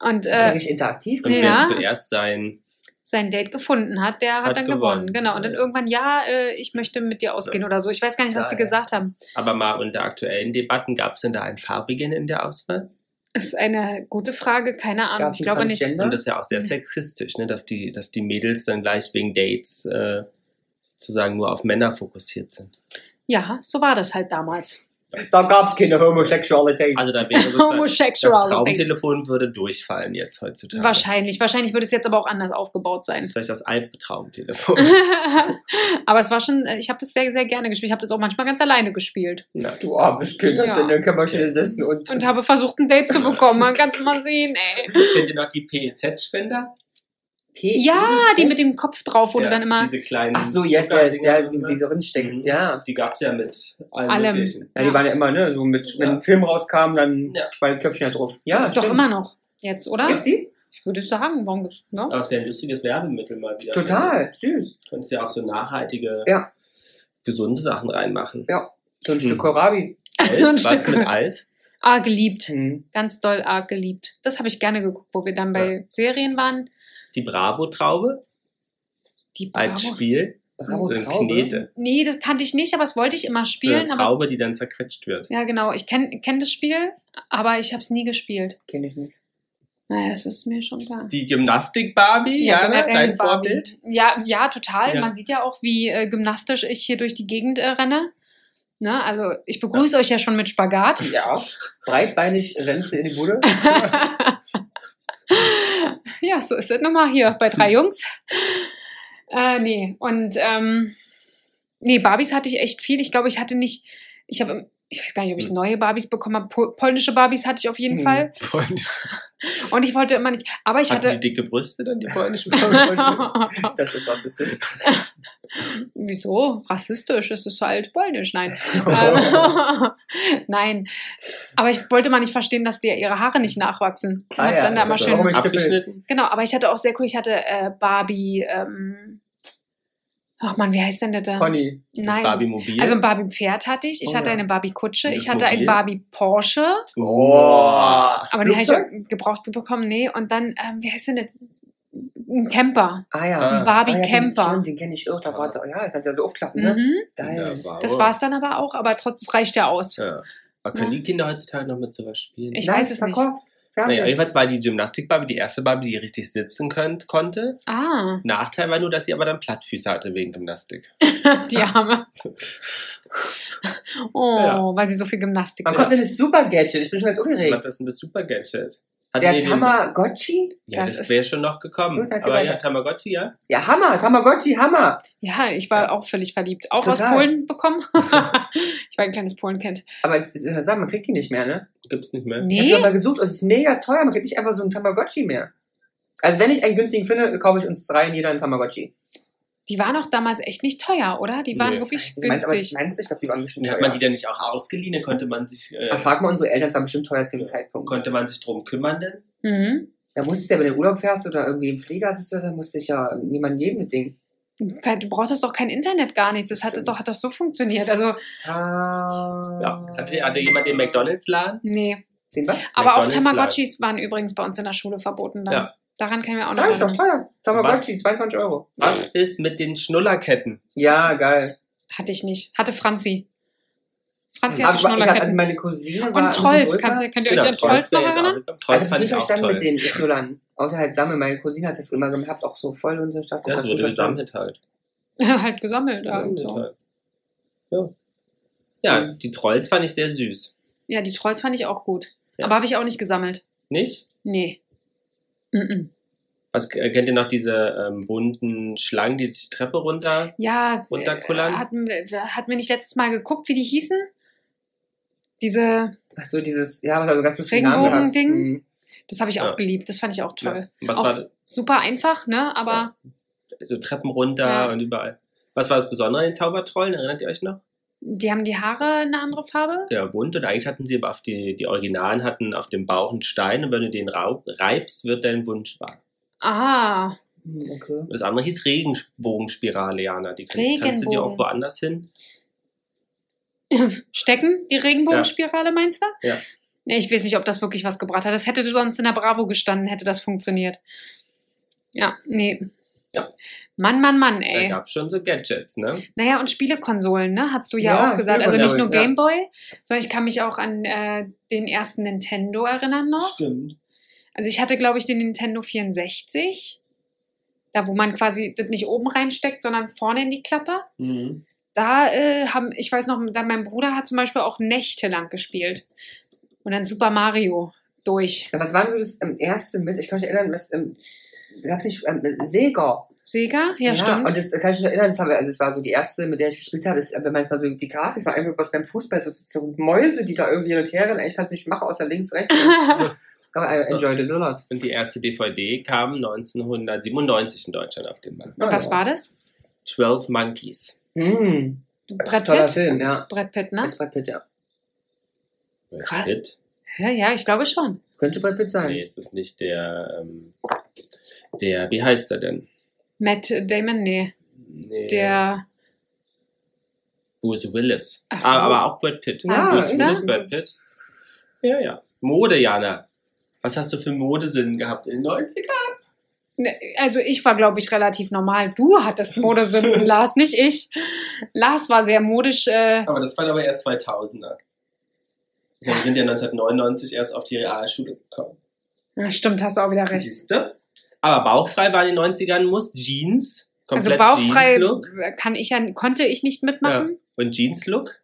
[SPEAKER 1] Und
[SPEAKER 4] Das ist ja
[SPEAKER 1] äh,
[SPEAKER 4] richtig interaktiv.
[SPEAKER 3] Und
[SPEAKER 1] Ja.
[SPEAKER 3] wer zuerst sein.
[SPEAKER 1] sein Date gefunden hat, der hat,
[SPEAKER 3] Hat
[SPEAKER 1] dann
[SPEAKER 3] gewonnen.
[SPEAKER 1] gewonnen. Genau. Und dann irgendwann, ja, äh, ich möchte mit dir ausgehen oder so. Ich weiß gar nicht, was
[SPEAKER 4] Ja,
[SPEAKER 1] die
[SPEAKER 4] ja.
[SPEAKER 1] gesagt haben.
[SPEAKER 3] Aber mal unter aktuellen Debatten, gab es denn da einen farbigen in der Auswahl?
[SPEAKER 1] Das ist eine gute Frage, keine Ahnung.
[SPEAKER 4] Gab's
[SPEAKER 1] Ich glaube nicht.
[SPEAKER 3] Und das ist ja auch sehr sexistisch, ne? dass, die, dass die Mädels dann gleich wegen Dates äh, sozusagen nur auf Männer fokussiert sind.
[SPEAKER 1] Ja, so war das halt damals.
[SPEAKER 4] Da gab es keine Homosexualität.
[SPEAKER 3] Also da wäre sozusagen, das. Traumtelefon würde durchfallen jetzt heutzutage.
[SPEAKER 1] Wahrscheinlich. Wahrscheinlich würde es jetzt aber auch anders aufgebaut sein.
[SPEAKER 3] Das ist vielleicht das Albtraumtelefon.
[SPEAKER 1] aber es war schon, äh, ich habe das sehr, sehr gerne gespielt. Ich habe das auch manchmal ganz alleine gespielt.
[SPEAKER 3] Na,
[SPEAKER 4] du armes Kind, hast
[SPEAKER 1] Ja.
[SPEAKER 4] in der Kämmerchen gesessen und,
[SPEAKER 1] Und habe versucht, ein Date zu bekommen. Man kann es mal sehen, ey.
[SPEAKER 3] Kennt ihr noch die PEZ-Spender?
[SPEAKER 4] P-
[SPEAKER 1] Ja, die mit dem Kopf drauf, wo du
[SPEAKER 3] Ja,
[SPEAKER 1] dann immer.
[SPEAKER 3] Diese kleinen
[SPEAKER 4] Ach so, jetzt, yes,
[SPEAKER 3] Zuckerdinger
[SPEAKER 4] ja, die,
[SPEAKER 3] drin,
[SPEAKER 4] die du steckst,
[SPEAKER 3] Mhm.
[SPEAKER 4] ja.
[SPEAKER 3] Die gab es ja mit allem,
[SPEAKER 1] Allem.
[SPEAKER 3] Möglichen.
[SPEAKER 4] Ja, die
[SPEAKER 1] Ja.
[SPEAKER 4] waren ja immer, ne, so mit, wenn
[SPEAKER 3] Ja.
[SPEAKER 4] ein Film rauskam, dann
[SPEAKER 3] Ja.
[SPEAKER 4] war ein Köpfchen da drauf. Ja,
[SPEAKER 1] ist doch immer noch. Jetzt, oder?
[SPEAKER 4] Gibt's die?
[SPEAKER 1] Ich würde sagen, warum gibt's, ne?
[SPEAKER 3] Aber es wäre ein lustiges Werbemittel mal wieder.
[SPEAKER 4] Total, süß.
[SPEAKER 3] Du könntest ja auch so nachhaltige,
[SPEAKER 4] Ja.
[SPEAKER 3] gesunde Sachen reinmachen.
[SPEAKER 4] Ja. So ein
[SPEAKER 3] Hm.
[SPEAKER 4] Stück Kohlrabi.
[SPEAKER 1] So ein
[SPEAKER 3] Was
[SPEAKER 1] Stück.
[SPEAKER 3] mit Alf?
[SPEAKER 1] Ah, geliebt.
[SPEAKER 4] Hm.
[SPEAKER 1] Ganz doll arg geliebt. Das habe ich gerne geguckt, wo wir dann bei Serien waren.
[SPEAKER 3] Die Bravo-Traube
[SPEAKER 1] Die
[SPEAKER 3] als
[SPEAKER 1] Bravo.
[SPEAKER 3] Spiel.
[SPEAKER 4] Bravo,
[SPEAKER 3] So eine
[SPEAKER 4] Traube.
[SPEAKER 3] Knete.
[SPEAKER 1] Nee, das kannte ich nicht, aber das wollte ich immer
[SPEAKER 3] So
[SPEAKER 1] spielen.
[SPEAKER 3] eine
[SPEAKER 1] aber
[SPEAKER 3] Traube, die dann zerquetscht wird.
[SPEAKER 1] ja, genau. Ich kenne kenn das Spiel, aber ich habe es nie gespielt.
[SPEAKER 4] Kenn ich nicht.
[SPEAKER 1] Naja, es ist mir schon klar.
[SPEAKER 3] Die Gymnastik-Barbie, ja,
[SPEAKER 1] generell
[SPEAKER 3] dein
[SPEAKER 1] Barbie.
[SPEAKER 3] Vorbild.
[SPEAKER 1] Ja, ja, total.
[SPEAKER 3] Ja.
[SPEAKER 1] Man sieht ja auch, wie äh, gymnastisch ich hier durch die Gegend äh, renne. Ne? Also ich begrüße euch ja schon mit Spagat.
[SPEAKER 4] Ja. Breitbeinig rennst du in die Bude.
[SPEAKER 1] ja, so ist es nochmal hier bei drei Jungs. Äh, nee, und ähm, nee, Barbies hatte ich echt viel. Ich glaube, ich hatte nicht, ich habe, ich weiß gar nicht, ob ich neue Barbies bekommen habe. Pol polnische Barbies hatte ich auf jeden
[SPEAKER 4] Hm.
[SPEAKER 1] Fall. Und ich wollte immer nicht, aber ich
[SPEAKER 3] Hatten die
[SPEAKER 1] hatte.
[SPEAKER 3] dicke Brüste dann, die polnischen
[SPEAKER 4] Das ist rassistisch.
[SPEAKER 1] Wieso? Rassistisch? Es ist halt polnisch. Nein. Ähm, Nein. Aber ich wollte mal nicht verstehen, dass dir ihre Haare nicht nachwachsen.
[SPEAKER 4] Ah
[SPEAKER 1] hab
[SPEAKER 4] ja,
[SPEAKER 1] dann da
[SPEAKER 4] ist
[SPEAKER 1] schön.
[SPEAKER 3] Abgeschnitten.
[SPEAKER 1] Genau, aber ich hatte auch sehr cool, ich hatte äh, Barbie, ähm, ach man, wie heißt denn das da?
[SPEAKER 4] Conny.
[SPEAKER 3] Das
[SPEAKER 1] Nein.
[SPEAKER 3] Barbie-Mobil.
[SPEAKER 1] Also ein Barbie-Pferd hatte ich, ich
[SPEAKER 4] Oh
[SPEAKER 1] hatte
[SPEAKER 4] ja.
[SPEAKER 1] eine Barbie-Kutsche, ich hatte ein? Barbie-Porsche,
[SPEAKER 3] oh.
[SPEAKER 1] aber die habe ich gebraucht bekommen, nee, und dann, ähm, wie heißt denn das? Ein Camper,
[SPEAKER 4] Ah ja.
[SPEAKER 3] Ah.
[SPEAKER 1] ein Barbie
[SPEAKER 4] Ah, ja, den, den kenne ich auch. Da warte, ja, kannst du ja so aufklappen, ne?
[SPEAKER 1] Mhm.
[SPEAKER 4] Geil.
[SPEAKER 1] Das war es dann aber auch, aber trotzdem reicht ja aus.
[SPEAKER 3] Ja. Aber können
[SPEAKER 1] Ja.
[SPEAKER 3] die Kinder heutzutage noch mit sowas spielen?
[SPEAKER 1] Ich
[SPEAKER 4] Nein,
[SPEAKER 1] weiß es nicht.
[SPEAKER 4] verkorkst.
[SPEAKER 3] Naja,
[SPEAKER 4] Fernsehen.
[SPEAKER 3] jedenfalls war die Gymnastik-Barbie die erste Barbie, die richtig sitzen könnt, konnte.
[SPEAKER 1] Ah,
[SPEAKER 3] Nachteil war nur, dass sie aber dann Plattfüße hatte wegen Gymnastik.
[SPEAKER 1] die Arme. Oh,
[SPEAKER 3] Ja.
[SPEAKER 1] weil sie so viel Gymnastik
[SPEAKER 4] Man
[SPEAKER 1] macht.
[SPEAKER 4] konnte das super Gadget. Ich bin schon ganz
[SPEAKER 3] Was
[SPEAKER 4] aufgeregt.
[SPEAKER 3] ist denn das Super-Gadget? Hattet
[SPEAKER 4] Der
[SPEAKER 3] ihr den-
[SPEAKER 4] Tamagotchi?
[SPEAKER 3] Ja,
[SPEAKER 1] Das
[SPEAKER 3] das, wäre schon noch gekommen.
[SPEAKER 4] Gut,
[SPEAKER 3] Aber ja, Tamagotchi, ja.
[SPEAKER 4] Ja, Hammer. Tamagotchi, Hammer.
[SPEAKER 1] Ja, ich war
[SPEAKER 3] Ja.
[SPEAKER 1] auch völlig verliebt. Auch
[SPEAKER 4] Total.
[SPEAKER 1] aus Polen bekommen. ich war ein kleines Polenkind.
[SPEAKER 4] Aber es ist, ich sagen, man kriegt die nicht mehr, ne?
[SPEAKER 3] Gibt's nicht mehr.
[SPEAKER 4] Ich
[SPEAKER 1] Nee,
[SPEAKER 4] habe die aber gesucht. Es ist mega teuer. Man kriegt nicht einfach so einen Tamagotchi mehr. Also wenn ich einen günstigen finde, kaufe ich uns drei jeder einen Tamagotchi.
[SPEAKER 1] Die waren auch damals echt nicht teuer, oder? Die waren
[SPEAKER 3] Nee.
[SPEAKER 1] wirklich
[SPEAKER 4] Meinst, aber,
[SPEAKER 1] günstig.
[SPEAKER 4] meinst du? Ich glaube, die waren bestimmt
[SPEAKER 3] Hat
[SPEAKER 4] teuer.
[SPEAKER 3] man die denn nicht auch ausgeliehen? Dann konnte man sich, äh,
[SPEAKER 4] Aber frag mal unsere Eltern, das war bestimmt teuer zu dem Zeitpunkt.
[SPEAKER 3] konnte man sich drum kümmern denn?
[SPEAKER 1] Mhm.
[SPEAKER 4] Da musstest du ja, wenn du in Urlaub fährst oder irgendwie im Flieger sitzt, dann musste ich ja niemand geben mit Ding.
[SPEAKER 1] Du brauchtest doch kein Internet, gar nichts. Das hat, es doch, hat doch so funktioniert. Also,
[SPEAKER 4] Ah.
[SPEAKER 3] Ja. Hatte, hatte jemand den McDonalds-Laden?
[SPEAKER 1] nee.
[SPEAKER 4] Den was?
[SPEAKER 1] Aber auch
[SPEAKER 3] McDonald's
[SPEAKER 1] Tamagotchis waren übrigens bei uns in der Schule verboten. Dann.
[SPEAKER 3] Ja.
[SPEAKER 1] Daran kann ich mir auch noch
[SPEAKER 4] Sag ich doch, teuer. Tamagotchi, 22 Euro.
[SPEAKER 3] Was ist mit den Schnullerketten?
[SPEAKER 4] Ja, geil.
[SPEAKER 1] Hatte ich nicht. Hatte Franzi. Franzi
[SPEAKER 4] Aber
[SPEAKER 1] hatte
[SPEAKER 4] ich ich hab, also
[SPEAKER 1] Schnullerketten.
[SPEAKER 4] meine Cousine war
[SPEAKER 1] Und Trolls, kannst du, könnt ihr
[SPEAKER 3] Genau,
[SPEAKER 1] euch an Trolls noch erinnern?
[SPEAKER 3] Auch,
[SPEAKER 4] Ich
[SPEAKER 3] Trolls
[SPEAKER 4] habe es
[SPEAKER 3] fand
[SPEAKER 4] nicht
[SPEAKER 3] ich auch
[SPEAKER 4] verstanden
[SPEAKER 3] toll.
[SPEAKER 4] mit den Schnullern. Außer halt Sammel. Meine Cousine hat das immer gehabt, auch so voll und so. Ich dachte,
[SPEAKER 3] Ja,
[SPEAKER 4] das
[SPEAKER 3] es wurde
[SPEAKER 4] verstanden.
[SPEAKER 3] gesammelt halt.
[SPEAKER 1] halt gesammelt. Ja, und so.
[SPEAKER 3] Gesammelt halt. Ja. ja, die Trolls fand ich sehr süß.
[SPEAKER 1] ja, die Trolls fand ich auch gut.
[SPEAKER 3] Ja.
[SPEAKER 1] Aber habe ich auch nicht gesammelt.
[SPEAKER 3] Nicht?
[SPEAKER 1] Nee. Mm-mm.
[SPEAKER 3] Was äh, kennt ihr noch diese ähm, bunten Schlangen, die sich die Treppe runter?
[SPEAKER 1] Ja,
[SPEAKER 3] Runterkullern?
[SPEAKER 1] äh, hatten wir, hatten wir nicht letztes Mal geguckt, wie die hießen? Diese,
[SPEAKER 4] Ach so, dieses, ja, was also ganz bisschen Namen.
[SPEAKER 1] Regenbogen-Ding?
[SPEAKER 4] Mhm.
[SPEAKER 1] das habe ich auch
[SPEAKER 3] Ja.
[SPEAKER 1] geliebt. Das fand ich auch toll.
[SPEAKER 3] Und was
[SPEAKER 1] Auch
[SPEAKER 3] war
[SPEAKER 1] super einfach, ne? Aber
[SPEAKER 3] so Treppen runter
[SPEAKER 1] Ja.
[SPEAKER 3] und überall. Was war das Besondere an den Zaubertrollen? Erinnert ihr euch noch?
[SPEAKER 1] Die haben die Haare eine andere Farbe.
[SPEAKER 3] Ja, bunt und eigentlich hatten sie aber auf die, die Originalen hatten auf dem Bauch einen Stein und wenn du den raub, reibst, wird dein Wunsch wahr.
[SPEAKER 1] Ah,
[SPEAKER 4] Mhm, Okay.
[SPEAKER 3] Das andere hieß Regenbogenspirale, Jana. Die kannst, kannst du dir auch woanders hin.
[SPEAKER 1] stecken, die Regenbogenspirale, meinst du?
[SPEAKER 3] Ja.
[SPEAKER 1] Ich weiß nicht, ob das wirklich was gebracht hat. Das hätte sonst in der Bravo gestanden, hätte das funktioniert. Ja, nee.
[SPEAKER 3] Ja.
[SPEAKER 1] Mann, Mann, Mann,
[SPEAKER 3] Da
[SPEAKER 1] ey.
[SPEAKER 3] gab es schon so Gadgets, ne?
[SPEAKER 1] Naja, und Spielekonsolen, ne? Hast du ja,
[SPEAKER 4] Ja,
[SPEAKER 1] auch gesagt. Also nicht nur
[SPEAKER 3] Spielekonsolen, ja.
[SPEAKER 1] Gameboy, sondern ich kann mich auch an äh, den ersten Nintendo erinnern noch.
[SPEAKER 3] Stimmt.
[SPEAKER 1] Also ich hatte, glaube ich, den Nintendo 64. Da, wo man quasi das nicht oben reinsteckt, sondern vorne in die Klappe.
[SPEAKER 3] Mhm.
[SPEAKER 1] Da äh, haben, ich weiß noch, da mein Bruder hat zum Beispiel auch nächtelang gespielt. Und dann Super Mario durch.
[SPEAKER 4] Ja, was war denn so das ähm, erste mit? Ich kann mich erinnern, was, ähm, gab es nicht ähm, Sega?
[SPEAKER 1] Sega? Ja, stimmt.
[SPEAKER 4] Und das kann ich mich erinnern, das, haben wir, also das war so die erste, mit der ich gespielt habe, ist, wenn man jetzt mal so die Grafik, war einfach was beim Fußball, so, so Mäuse, die da irgendwie hin und her rennen, eigentlich kannst du nicht machen, außer links, rechts. Aber I enjoyed it a lot.
[SPEAKER 3] Und die erste DVD kam 1997 in Deutschland auf den Markt.
[SPEAKER 1] Und was war das?
[SPEAKER 3] 12 Monkeys.
[SPEAKER 4] Hm,
[SPEAKER 1] Brett
[SPEAKER 4] toller
[SPEAKER 1] Pitt?
[SPEAKER 4] Film, ja.
[SPEAKER 1] Brett Pitt, ne?
[SPEAKER 4] Ist Brad Pitt, ja.
[SPEAKER 1] Krass.
[SPEAKER 3] Pitt?
[SPEAKER 1] Ja, ja, ich glaube schon.
[SPEAKER 4] Könnte Brad Pitt sein.
[SPEAKER 3] Nee, ist das nicht der, ähm, der, wie heißt er denn?
[SPEAKER 1] Matt Damon, nee.
[SPEAKER 3] Nee,
[SPEAKER 1] Der.
[SPEAKER 3] Bruce Willis.
[SPEAKER 1] Ach,
[SPEAKER 3] Ah,
[SPEAKER 1] oh.
[SPEAKER 3] aber auch Brad Pitt.
[SPEAKER 4] Ja,
[SPEAKER 3] Bruce
[SPEAKER 1] ist
[SPEAKER 3] Willis? Brad Pitt. Ja, ja. Mode, Jana. Was hast du für Modesinn gehabt in den 90ern?
[SPEAKER 1] Ne, Also ich war, glaube ich, relativ normal. Du hattest Modesünden, Lars, nicht ich. Lars war sehr modisch. Äh,
[SPEAKER 3] Aber das waren aber erst 2000er. Ja, wir sind ja 1999 erst auf die Realschule gekommen.
[SPEAKER 1] ja, stimmt, hast du auch wieder recht.
[SPEAKER 3] Siehst du? Aber bauchfrei war in den 90ern muss Jeans.
[SPEAKER 1] Also
[SPEAKER 3] Komplett
[SPEAKER 1] bauchfrei
[SPEAKER 3] Jeans-Look.
[SPEAKER 1] kann ich ja, konnte ich nicht mitmachen.
[SPEAKER 3] Und Jeans-Look.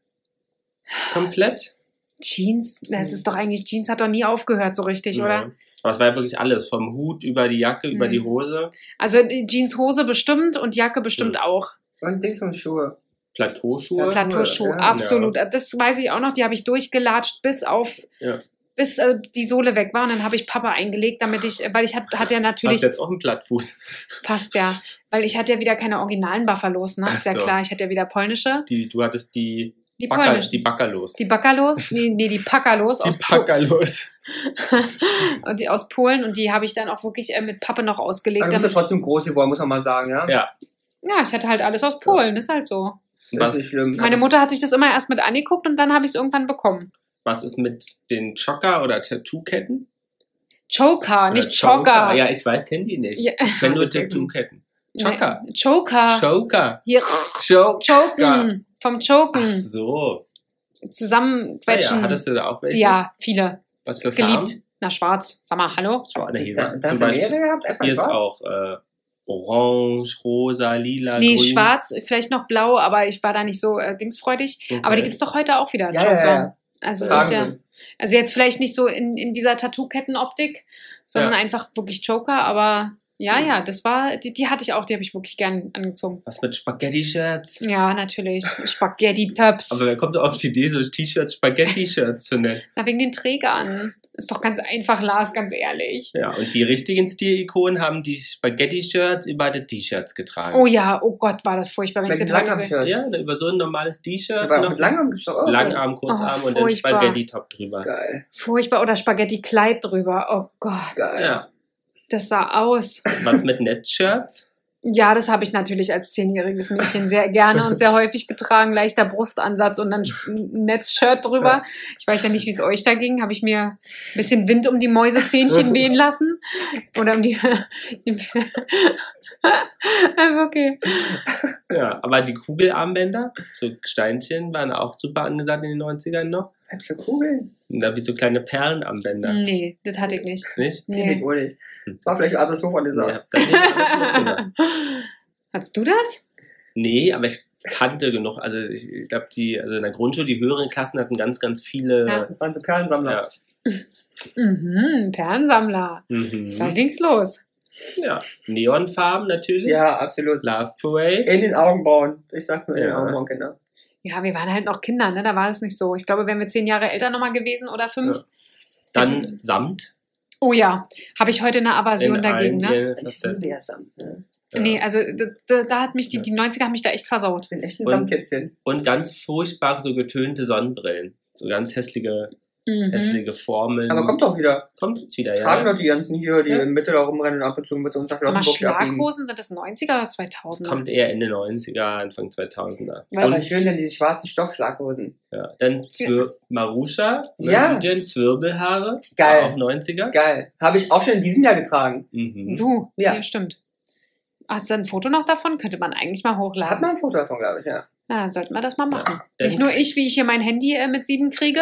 [SPEAKER 3] Komplett.
[SPEAKER 1] Jeans, das ist doch eigentlich, Jeans hat doch nie aufgehört so richtig,
[SPEAKER 3] Ja.
[SPEAKER 1] oder?
[SPEAKER 3] Aber es war ja wirklich alles. Vom Hut über die Jacke, über
[SPEAKER 1] Mhm.
[SPEAKER 3] die Hose.
[SPEAKER 1] Also die Jeanshose bestimmt und Jacke bestimmt auch.
[SPEAKER 4] Und Dings und Schuhe.
[SPEAKER 3] Plateauschuhe.
[SPEAKER 4] Ja,
[SPEAKER 1] Plateauschuh,
[SPEAKER 4] ja.
[SPEAKER 1] absolut. Das weiß ich auch noch, die habe ich durchgelatscht bis auf,
[SPEAKER 3] Ja.
[SPEAKER 1] Bis äh, die Sohle weg war und dann habe ich Papa eingelegt, damit ich, weil ich hat, hat ja
[SPEAKER 3] Hast
[SPEAKER 1] natürlich
[SPEAKER 3] du jetzt auch einen Plattfuß?
[SPEAKER 1] fast ja, weil ich hatte ja wieder keine originalen Buffalos, ne? Ist ja
[SPEAKER 3] so.
[SPEAKER 1] klar, ich hatte ja wieder polnische,
[SPEAKER 3] Die, du hattest die,
[SPEAKER 1] die
[SPEAKER 3] Backer, die Backerlos.
[SPEAKER 1] Die Backerlos, nee, nee, die Packerlos aus, Po-
[SPEAKER 3] Backerlos.
[SPEAKER 1] und die aus Polen und die habe ich dann auch wirklich äh, mit Pappe noch ausgelegt.
[SPEAKER 4] Aber du bist ja trotzdem groß geworden, muss man mal sagen, ja?
[SPEAKER 3] Ja.
[SPEAKER 1] ja, ich hatte halt alles aus Polen, ist halt so.
[SPEAKER 4] Das
[SPEAKER 3] Was,
[SPEAKER 4] ist nicht schlimm.
[SPEAKER 1] Meine Mutter hat sich das immer erst mit angeguckt und dann habe ich es irgendwann bekommen.
[SPEAKER 3] Was ist mit den Choker oder Tattoo-Ketten?
[SPEAKER 1] Joker, nicht Joker.
[SPEAKER 3] Ja, ich weiß, kenn die nicht.
[SPEAKER 1] Ja.
[SPEAKER 3] Ich kenn nur
[SPEAKER 4] Tattoo-Ketten.
[SPEAKER 3] Joker.
[SPEAKER 1] Nee, Joker.
[SPEAKER 3] Joker.
[SPEAKER 1] Hier,
[SPEAKER 3] Joker.
[SPEAKER 1] Choken. Vom
[SPEAKER 3] Ach
[SPEAKER 1] Choken.
[SPEAKER 3] so. Ah,
[SPEAKER 1] Zusammenquetschen.
[SPEAKER 3] ja, hattest du da auch welche?
[SPEAKER 1] Ja, viele.
[SPEAKER 3] Was für Farben?
[SPEAKER 1] Geliebt. Na, schwarz. Sag mal, hallo?
[SPEAKER 3] Schwarz. Na, hier,
[SPEAKER 4] Da,
[SPEAKER 3] ist
[SPEAKER 4] da hast du
[SPEAKER 3] Beispiel,
[SPEAKER 4] mehrere gehabt? Einfach
[SPEAKER 3] hier ist
[SPEAKER 4] schwarz?
[SPEAKER 3] auch äh, orange, rosa, lila,
[SPEAKER 1] Nee,
[SPEAKER 3] grün.
[SPEAKER 1] schwarz, vielleicht noch blau, aber ich war da nicht so äh, dingsfreudig.
[SPEAKER 3] Okay.
[SPEAKER 1] Aber die gibt's doch heute auch wieder,
[SPEAKER 4] Ja,
[SPEAKER 1] Joker.
[SPEAKER 4] ja, ja.
[SPEAKER 1] Also, sind ja, also jetzt vielleicht nicht so in, in dieser Tattoo-Kettenoptik, sondern
[SPEAKER 3] Ja.
[SPEAKER 1] einfach wirklich Joker, aber ja, ja, das war, die, die hatte ich auch, die habe ich wirklich gern angezogen.
[SPEAKER 3] Was mit Spaghetti-Shirts?
[SPEAKER 1] Ja, natürlich. Spaghetti-Tops.
[SPEAKER 3] Aber wer kommt auf die Idee, so T-Shirts Spaghetti-Shirts zu nennen?
[SPEAKER 1] Na, wegen den Trägern. Ist doch ganz einfach, Lars, ganz ehrlich.
[SPEAKER 3] Ja, und die richtigen Stilikonen haben die Spaghetti-Shirts über die T-Shirts getragen.
[SPEAKER 1] Oh ja, oh Gott, war das furchtbar, wenn
[SPEAKER 4] Mit. Langarm-Shirt.
[SPEAKER 3] Ja, über so ein normales T-Shirt.
[SPEAKER 4] Aber mit Langarm gibt's doch auch.
[SPEAKER 3] Langarm, Kurzarm
[SPEAKER 1] Oh,
[SPEAKER 3] und dann. Spaghetti-Top drüber.
[SPEAKER 4] Geil,
[SPEAKER 1] Furchtbar. Oder Spaghetti-Kleid drüber. Oh Gott,
[SPEAKER 4] geil.
[SPEAKER 3] Ja.
[SPEAKER 1] das sah aus.
[SPEAKER 3] Was mit Netzshirts?
[SPEAKER 1] Ja, das habe ich natürlich als zehnjähriges Mädchen sehr gerne und sehr häufig getragen. Leichter Brustansatz und dann ein Netzshirt drüber. Ich weiß ja nicht, wie es euch da ging. Habe ich mir ein bisschen Wind um die Mäusezähnchen wehen lassen? Oder um die. okay.
[SPEAKER 3] Ja, aber die Kugelarmbänder, so Steinchen, waren auch super angesagt in den 90ern noch.
[SPEAKER 4] Was für Kugeln?
[SPEAKER 3] Da wie so kleine Perlenarmbänder.
[SPEAKER 1] Nee, das hatte ich nicht.
[SPEAKER 3] Nicht?
[SPEAKER 4] Ich
[SPEAKER 1] Nee.
[SPEAKER 4] wohl nicht.
[SPEAKER 3] Hm.
[SPEAKER 4] War vielleicht alles so von
[SPEAKER 3] Nee,
[SPEAKER 4] dieser.
[SPEAKER 3] hab da nicht alles mit drin.
[SPEAKER 1] Hattest du das?
[SPEAKER 3] Nee, aber ich kannte genug. Also ich, ich glaube, die, also in der Grundschule, die höheren Klassen hatten ganz, ganz viele.
[SPEAKER 1] Ja.
[SPEAKER 4] Das waren so Perlensammler.
[SPEAKER 3] Ja.
[SPEAKER 1] Mhm, Perlensammler. Da
[SPEAKER 3] Mhm.
[SPEAKER 1] ging's los.
[SPEAKER 3] ja. Neonfarben natürlich.
[SPEAKER 4] Ja, absolut.
[SPEAKER 3] Love Parade.
[SPEAKER 4] In den Augenbrauen. Ich sag nur in den
[SPEAKER 3] Ja.
[SPEAKER 4] Augenbrauen, Kinder.
[SPEAKER 1] Ja, wir waren halt noch Kinder, ne? Da war es nicht so. Ich glaube, wären wir zehn Jahre älter nochmal gewesen oder fünf.
[SPEAKER 3] Ja. Dann Samt.
[SPEAKER 1] Oh ja, habe ich heute eine Aversion
[SPEAKER 3] in
[SPEAKER 1] dagegen, ne?
[SPEAKER 4] Ich liebe ja Samt. Ne?
[SPEAKER 3] Ja.
[SPEAKER 1] Nee, also da, da, hat mich die, die 90er haben mich da echt versaut.
[SPEAKER 4] Ich bin echt ein
[SPEAKER 3] Und-
[SPEAKER 4] Samtkätzchen.
[SPEAKER 3] Und ganz furchtbar so getönte Sonnenbrillen. So ganz hässliche,
[SPEAKER 1] Mhm.
[SPEAKER 3] hässliche Formeln.
[SPEAKER 4] Aber kommt doch wieder.
[SPEAKER 3] Kommt jetzt wieder,
[SPEAKER 4] Tragen
[SPEAKER 3] ja.
[SPEAKER 4] doch die ganzen hier, die
[SPEAKER 3] Ja.
[SPEAKER 4] in Mitte da rumrennen und ab und zu mit so unter
[SPEAKER 1] Sag mal. Schlaghosen, sind das 90er oder 2000er?
[SPEAKER 3] Kommt eher Ende 90er, Anfang 2000er.
[SPEAKER 1] Weil-
[SPEAKER 4] Aber schön, denn diese schwarzen Stoffschlaghosen.
[SPEAKER 3] ja. Dann Zwir Marusha,
[SPEAKER 4] Ja.
[SPEAKER 3] DJ Zwirbelhaare.
[SPEAKER 4] Geil.
[SPEAKER 3] Auch 90er.
[SPEAKER 4] Geil. Habe ich auch schon in diesem Jahr getragen.
[SPEAKER 3] Mhm.
[SPEAKER 1] Du?
[SPEAKER 4] Ja.
[SPEAKER 1] Ja. stimmt. Hast du ein Foto noch davon? Könnte man eigentlich mal
[SPEAKER 4] Hat
[SPEAKER 1] hochladen.
[SPEAKER 4] man ein Foto davon, glaube ich, ja.
[SPEAKER 1] Ja, sollten wir das mal machen.
[SPEAKER 3] Dann-
[SPEAKER 1] Nicht nur ich, wie ich hier mein Handy äh, mit sieben kriege.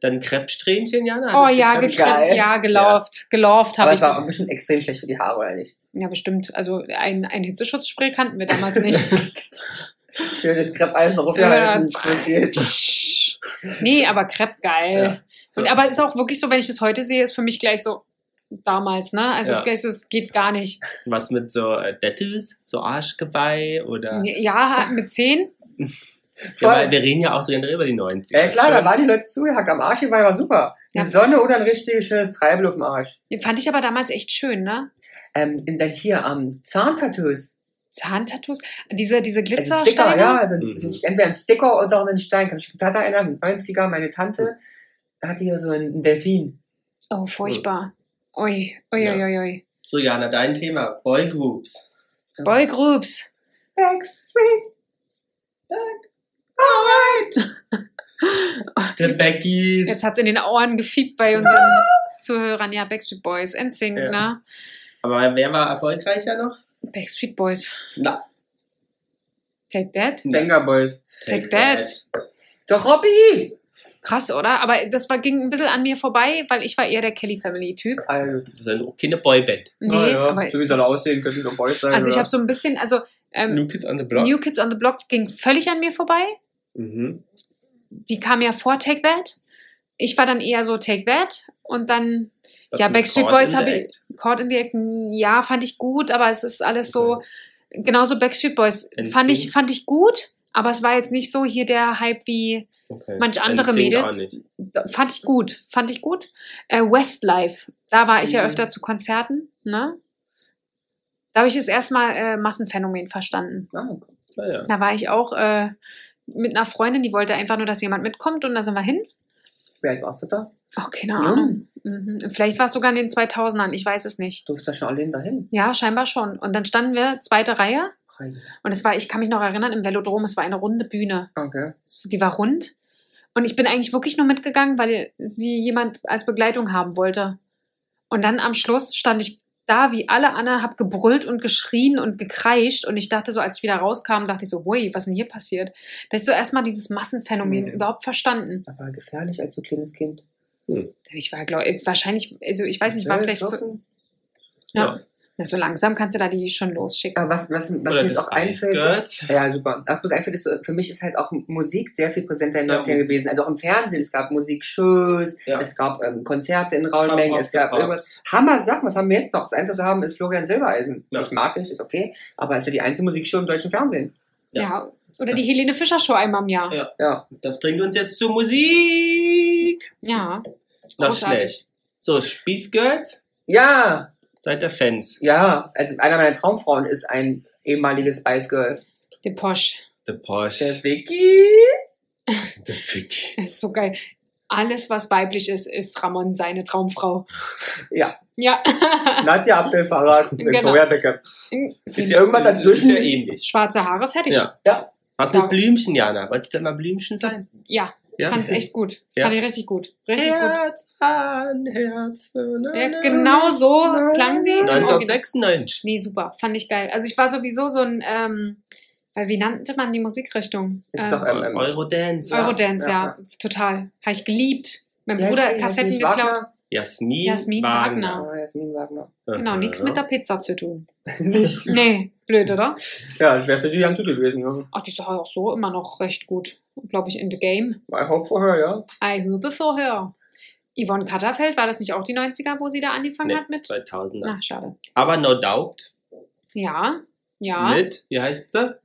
[SPEAKER 3] Dann Krebssträhnchen, Jana.
[SPEAKER 1] Oh ja,
[SPEAKER 3] Krebs-
[SPEAKER 1] gekremmt,
[SPEAKER 4] Geil.
[SPEAKER 1] ja, gelauft. Gelauft
[SPEAKER 4] Aber
[SPEAKER 1] habe
[SPEAKER 4] es
[SPEAKER 1] ich
[SPEAKER 4] war
[SPEAKER 1] das.
[SPEAKER 4] bestimmt extrem schlecht für die Haare, oder nicht?
[SPEAKER 1] Ja, bestimmt. Also ein, ein Hitzeschutzspray kannten wir damals nicht.
[SPEAKER 4] Schöne Kreppeisen
[SPEAKER 1] Ja.
[SPEAKER 4] interessiert.
[SPEAKER 1] nee, aber Crepe geil.
[SPEAKER 3] Ja. So.
[SPEAKER 1] Und, aber ist auch wirklich so, wenn ich das heute sehe, ist für mich gleich so damals, ne? Also
[SPEAKER 3] Ja.
[SPEAKER 1] ist gleich so, es geht gar nicht.
[SPEAKER 3] Was mit so äh, Tattoos, so Arschgeweih oder.
[SPEAKER 1] Ja, mit zehn.
[SPEAKER 3] Ja, weil wir reden ja auch so generell über die 90er.
[SPEAKER 4] Ja, klar, da waren die Leute zugehackt. Am Arsch war ja super. Die
[SPEAKER 1] Ja.
[SPEAKER 4] Sonne oder ein richtig schönes Treibel auf dem Arsch.
[SPEAKER 1] Fand ich aber damals echt schön, ne?
[SPEAKER 4] Ähm, dann hier am Zahntattoos.
[SPEAKER 1] Zahntattoos. Diese, diese
[SPEAKER 4] Also
[SPEAKER 1] Glitzersteine.
[SPEAKER 4] Sticker, ja. Also
[SPEAKER 3] Mhm.
[SPEAKER 4] entweder ein Sticker oder ein Stein. Kann ich mich total erinnern. Mit 90er, meine Tante hatte hier so einen Delfin.
[SPEAKER 1] Oh, furchtbar. Ui, ui,
[SPEAKER 3] Ja.
[SPEAKER 1] ui, ui, ui.
[SPEAKER 3] So, Jana, dein Thema. Boygroups.
[SPEAKER 1] Boygroups.
[SPEAKER 4] Backstreet.
[SPEAKER 3] The Beckies.
[SPEAKER 1] Jetzt hat's in den Ohren gefiebt bei unseren Zuhörern. Ja, Backstreet Boys, NSYNC,
[SPEAKER 3] Ja.
[SPEAKER 1] ne?
[SPEAKER 3] Aber wer war erfolgreicher noch?
[SPEAKER 1] Backstreet Boys.
[SPEAKER 3] Na,
[SPEAKER 1] Take That.
[SPEAKER 4] Banger Boys.
[SPEAKER 1] Take that.
[SPEAKER 4] Doch, Robby!
[SPEAKER 1] Krass, oder? Aber das war, ging ein bisschen an mir vorbei, weil ich war eher der Kelly Family Typ.
[SPEAKER 4] Also,
[SPEAKER 3] Das ist ein- keine Boyband.
[SPEAKER 1] Nee,
[SPEAKER 4] ah, ja.
[SPEAKER 1] aber
[SPEAKER 4] so wie sie alle aussehen, können sie doch Boys sein.
[SPEAKER 1] also ich habe so ein bisschen, also ähm,
[SPEAKER 3] New Kids on the Block.
[SPEAKER 1] New Kids on the Block ging völlig an mir vorbei.
[SPEAKER 3] Mhm.
[SPEAKER 1] Die kam ja vor Take That. Ich war dann eher so Take That und dann
[SPEAKER 3] Was
[SPEAKER 1] Ja, Backstreet
[SPEAKER 3] Caught
[SPEAKER 1] Boys habe ich-? Caught in the Act, ja, fand ich gut, aber es ist alles so, genauso Backstreet Boys
[SPEAKER 3] NSYNC?
[SPEAKER 1] fand ich, fand ich gut, aber es war jetzt nicht so hier der Hype wie
[SPEAKER 3] Okay.
[SPEAKER 1] manch andere
[SPEAKER 3] NSYNC
[SPEAKER 1] Mädels. Fand ich gut, fand ich gut. Äh, Westlife, da war ich ja
[SPEAKER 4] Mhm.
[SPEAKER 1] öfter zu Konzerten, ne? Da habe ich das erstmal äh, Massenphänomen verstanden.
[SPEAKER 4] Ah,
[SPEAKER 3] Na ja.
[SPEAKER 1] Da war ich auch äh, mit einer Freundin, die wollte einfach nur, dass jemand mitkommt und da sind wir hin.
[SPEAKER 4] Alt warst du da?
[SPEAKER 1] Oh, keine
[SPEAKER 4] Ja.
[SPEAKER 1] Ahnung. Mhm. Vielleicht war es sogar in den 2000ern, ich weiß es nicht.
[SPEAKER 4] Du bist da schon allein dahin.
[SPEAKER 1] Ja, scheinbar schon. Und dann standen wir zweite Reihe und es war, ich kann mich noch erinnern, im Velodrom, es war eine runde Bühne.
[SPEAKER 4] Okay.
[SPEAKER 1] Die war rund. Und ich bin eigentlich wirklich nur mitgegangen, weil sie jemand als Begleitung haben wollte. Und dann am Schluss stand ich da wie alle anderen, hab gebrüllt und geschrien und gekreischt. Und ich dachte so, als ich wieder rauskam, dachte ich so, hui, was ist denn hier passiert? Da ist so erstmal dieses Massenphänomen
[SPEAKER 4] Mhm.
[SPEAKER 1] überhaupt verstanden.
[SPEAKER 4] Aber gefährlich als so kleines Kind.
[SPEAKER 1] Ich war, glaube ich, wahrscheinlich, also ich weiß nicht, war vielleicht,
[SPEAKER 4] 14?
[SPEAKER 1] Ja. So langsam kannst du da die schon losschicken.
[SPEAKER 4] Aber was, was, was
[SPEAKER 3] Oder
[SPEAKER 4] mir jetzt
[SPEAKER 3] das
[SPEAKER 4] auch einfällt, ist, ja super. Was mir einfällt, ist, für mich ist halt auch Musik sehr viel präsenter in den
[SPEAKER 3] Ja,
[SPEAKER 4] 90ern
[SPEAKER 3] Musik.
[SPEAKER 4] gewesen. Also auch im Fernsehen. Es gab Musikshows,
[SPEAKER 3] Ja.
[SPEAKER 4] es gab ähm, Konzerte in rauen Mengen, es gab irgendwas. Hammer Sachen, was haben wir jetzt noch? Das Einzige, was wir haben, ist Florian Silbereisen.
[SPEAKER 3] Ja.
[SPEAKER 4] Ich mag ich, ist okay. Aber es ist ja die einzige Musikshow im deutschen Fernsehen.
[SPEAKER 3] Ja.
[SPEAKER 1] Ja. Oder die Helene Fischer Show einmal im Jahr.
[SPEAKER 3] Ja.
[SPEAKER 4] Ja.
[SPEAKER 3] Das bringt uns jetzt zur Musik.
[SPEAKER 1] Ja. Großartig.
[SPEAKER 3] schnell. So, Spießgirls,
[SPEAKER 4] Ja,
[SPEAKER 3] seid ihr Fans?
[SPEAKER 4] ja. Also einer meiner Traumfrauen ist ein ehemaliges Spice Girl.
[SPEAKER 1] Der Posch.
[SPEAKER 3] The
[SPEAKER 4] Der
[SPEAKER 3] Porsche.
[SPEAKER 4] Vicky.
[SPEAKER 3] The.
[SPEAKER 1] Das ist so geil. Alles, was weiblich ist, ist Ramon seine Traumfrau.
[SPEAKER 4] Ja.
[SPEAKER 1] Ja.
[SPEAKER 4] Nadja Abdelfarad.
[SPEAKER 1] Genau.
[SPEAKER 4] Victoria Beckham.
[SPEAKER 3] Ist
[SPEAKER 4] ja irgendwas dazwischen.
[SPEAKER 3] Ist ja ähnlich.
[SPEAKER 1] Schwarze Haare, fertig.
[SPEAKER 3] Ja.
[SPEAKER 4] Ja.
[SPEAKER 3] Was mit Blümchen, Jana? Wolltest du immer Blümchen sein?
[SPEAKER 1] Ja. Ich
[SPEAKER 3] Ja.
[SPEAKER 1] fand es echt gut.
[SPEAKER 3] Ja.
[SPEAKER 1] Fand ich richtig gut. Richtig gut.
[SPEAKER 3] Herz an Herz. Na, na,
[SPEAKER 1] Ja,
[SPEAKER 3] na,
[SPEAKER 1] genau so
[SPEAKER 3] na,
[SPEAKER 1] klang sie. im Original.
[SPEAKER 3] 1996.
[SPEAKER 1] Nee, super. Fand ich geil. Also ich war sowieso so ein, ähm, weil wie nannte man die Musikrichtung?
[SPEAKER 4] Ist
[SPEAKER 1] Ähm,
[SPEAKER 4] doch, ähm, ähm,
[SPEAKER 3] Eurodance.
[SPEAKER 1] Eurodance, ja,
[SPEAKER 4] ja,
[SPEAKER 1] total. Habe ich geliebt. Mein Bruder? Kassetten geklaut.
[SPEAKER 4] Wagner?
[SPEAKER 3] Jasmin,
[SPEAKER 1] Jasmin Wagner.
[SPEAKER 4] Ah, Jasmin Wagner.
[SPEAKER 1] Genau, nichts mit der Pizza zu tun.
[SPEAKER 4] Nicht.
[SPEAKER 1] Nee, blöd, oder?
[SPEAKER 4] Ja, das wäre für sie ganz gut gewesen. Ja.
[SPEAKER 1] Ach, die ist doch auch so immer noch recht gut. Glaube ich, in the game.
[SPEAKER 4] I hope for her, ja.
[SPEAKER 1] I hope for her. Yvonne Katterfeld, war das nicht auch die 90er, wo sie da angefangen
[SPEAKER 3] Nee,
[SPEAKER 1] hat mit?
[SPEAKER 3] 2000er.
[SPEAKER 1] Na, schade.
[SPEAKER 3] Aber No Doubt
[SPEAKER 1] Ja, ja.
[SPEAKER 3] mit, wie heißt sie?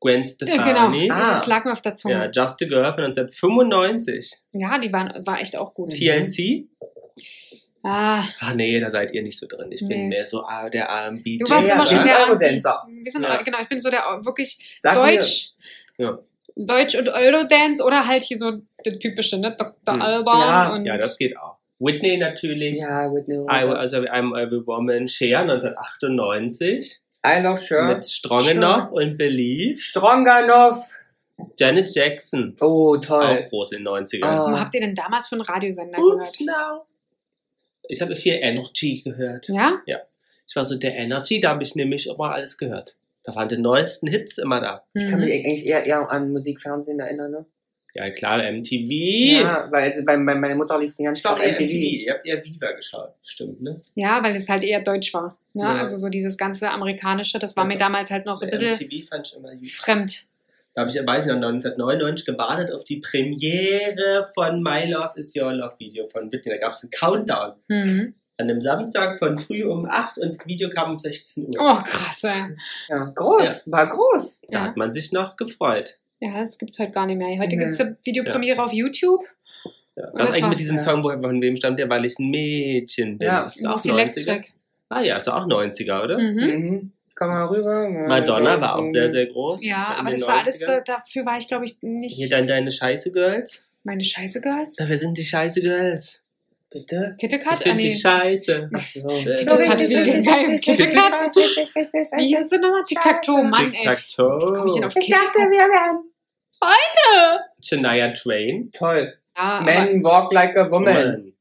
[SPEAKER 3] Gwen
[SPEAKER 1] Äh,
[SPEAKER 3] Stefani.
[SPEAKER 1] Genau,
[SPEAKER 4] Ah.
[SPEAKER 1] das lag mir auf der Zunge.
[SPEAKER 3] Ja, Just a Girl von 1995.
[SPEAKER 1] Ja, die waren, war echt auch gut.
[SPEAKER 3] TLC?
[SPEAKER 1] Ah,
[SPEAKER 3] Ach nee, da seid ihr nicht so drin. Ich bin
[SPEAKER 1] Nee.
[SPEAKER 3] mehr so ah, der R&B.
[SPEAKER 1] du warst
[SPEAKER 4] Ja,
[SPEAKER 1] immer schon Wir sind,
[SPEAKER 3] Ja.
[SPEAKER 1] genau, ich bin so der wirklich
[SPEAKER 4] Sag
[SPEAKER 1] Deutsch.
[SPEAKER 3] Ja.
[SPEAKER 1] Deutsch und Eurodance oder halt hier so der typische, ne? Dr.
[SPEAKER 3] Hm.
[SPEAKER 1] Alban
[SPEAKER 4] Ja,
[SPEAKER 1] und.
[SPEAKER 3] Ja, das geht auch. Whitney natürlich.
[SPEAKER 4] Ja, Whitney
[SPEAKER 3] I, also I'm Every Woman. Cher 1998.
[SPEAKER 4] I love Sure.
[SPEAKER 3] Mit Stroganoff und Believe.
[SPEAKER 4] Stronganov.
[SPEAKER 3] Janet Jackson.
[SPEAKER 4] Oh,
[SPEAKER 3] Auch
[SPEAKER 4] toll.
[SPEAKER 3] groß in den 90ern.
[SPEAKER 4] Ah.
[SPEAKER 1] Was habt ihr denn damals für einen Radiosender
[SPEAKER 3] Oops,
[SPEAKER 1] gehört?
[SPEAKER 3] now. Ich habe viel Energy gehört.
[SPEAKER 1] Ja?
[SPEAKER 3] Ich war so der Energy, da habe ich nämlich immer alles gehört. Da waren die neuesten Hits immer da.
[SPEAKER 4] Ich kann
[SPEAKER 1] Mhm.
[SPEAKER 4] mich eigentlich eher, eher an Musikfernsehen erinnern, ne?
[SPEAKER 3] Ja, klar, MTV.
[SPEAKER 4] Ja, weil es, bei, bei meine Mutter lief die ganze Zeit MTV.
[SPEAKER 3] MTV. Ihr habt eher Viva geschaut, stimmt, ne?
[SPEAKER 1] Ja, weil es halt eher deutsch war. Ne?
[SPEAKER 3] Ja.
[SPEAKER 1] Also so dieses ganze amerikanische, das war
[SPEAKER 3] Ja.
[SPEAKER 1] mir damals halt noch so ein bisschen
[SPEAKER 3] MTV fand ich immer gut.
[SPEAKER 1] fremd.
[SPEAKER 3] Da habe ich, weiß ich noch, 1999 gewartet auf die Premiere von My Love is Your Love Video von Whitney. Da gab es einen Countdown.
[SPEAKER 1] Mhm.
[SPEAKER 3] An dem Samstag von früh um 8 und das Video kam um 16 Uhr.
[SPEAKER 1] Oh, krass, ey.
[SPEAKER 4] Ja, groß, war groß.
[SPEAKER 3] Da
[SPEAKER 1] Ja.
[SPEAKER 3] hat man sich noch gefreut.
[SPEAKER 1] Ja, das gibt's heute gar nicht mehr. Heute
[SPEAKER 4] Nee.
[SPEAKER 1] gibt's eine Videopremiere auf YouTube.
[SPEAKER 3] Ja.
[SPEAKER 1] Das
[SPEAKER 3] eigentlich
[SPEAKER 1] war's.
[SPEAKER 3] mit diesem
[SPEAKER 4] Ja.
[SPEAKER 3] Song, wo, von wem stammt der, weil ich ein Mädchen bin?
[SPEAKER 4] Ja,
[SPEAKER 3] ist das auch
[SPEAKER 1] Lucy
[SPEAKER 3] 90er?
[SPEAKER 1] Electric.
[SPEAKER 3] Ah ja, ist auch 90er, oder?
[SPEAKER 1] Mhm.
[SPEAKER 4] Mhm. Komm mal rüber.
[SPEAKER 3] Madonna war auch sehr, sehr groß.
[SPEAKER 1] Ja, aber das war alles,
[SPEAKER 3] 90ern.
[SPEAKER 1] äh, dafür war ich glaube ich nicht
[SPEAKER 3] Hier dann deine Scheiße Girls.
[SPEAKER 1] meine Scheiße Girls.
[SPEAKER 3] Da, wir sind die Scheiße Girls.
[SPEAKER 4] Bitte?
[SPEAKER 1] Kitty
[SPEAKER 3] Ich?
[SPEAKER 1] Ah,
[SPEAKER 3] finde
[SPEAKER 1] nee.
[SPEAKER 3] die Scheiße.
[SPEAKER 4] Ach so.
[SPEAKER 3] Äh,
[SPEAKER 1] Kitty Kat, wie hieß sie nochmal? Tic-Tac-Toe, Mann, ey.
[SPEAKER 3] Tic-Tac-Toe.
[SPEAKER 1] Ich
[SPEAKER 4] dachte, wir wären.
[SPEAKER 3] Shania Twain.
[SPEAKER 4] Toll.
[SPEAKER 1] Ja,
[SPEAKER 4] Men walk like a woman.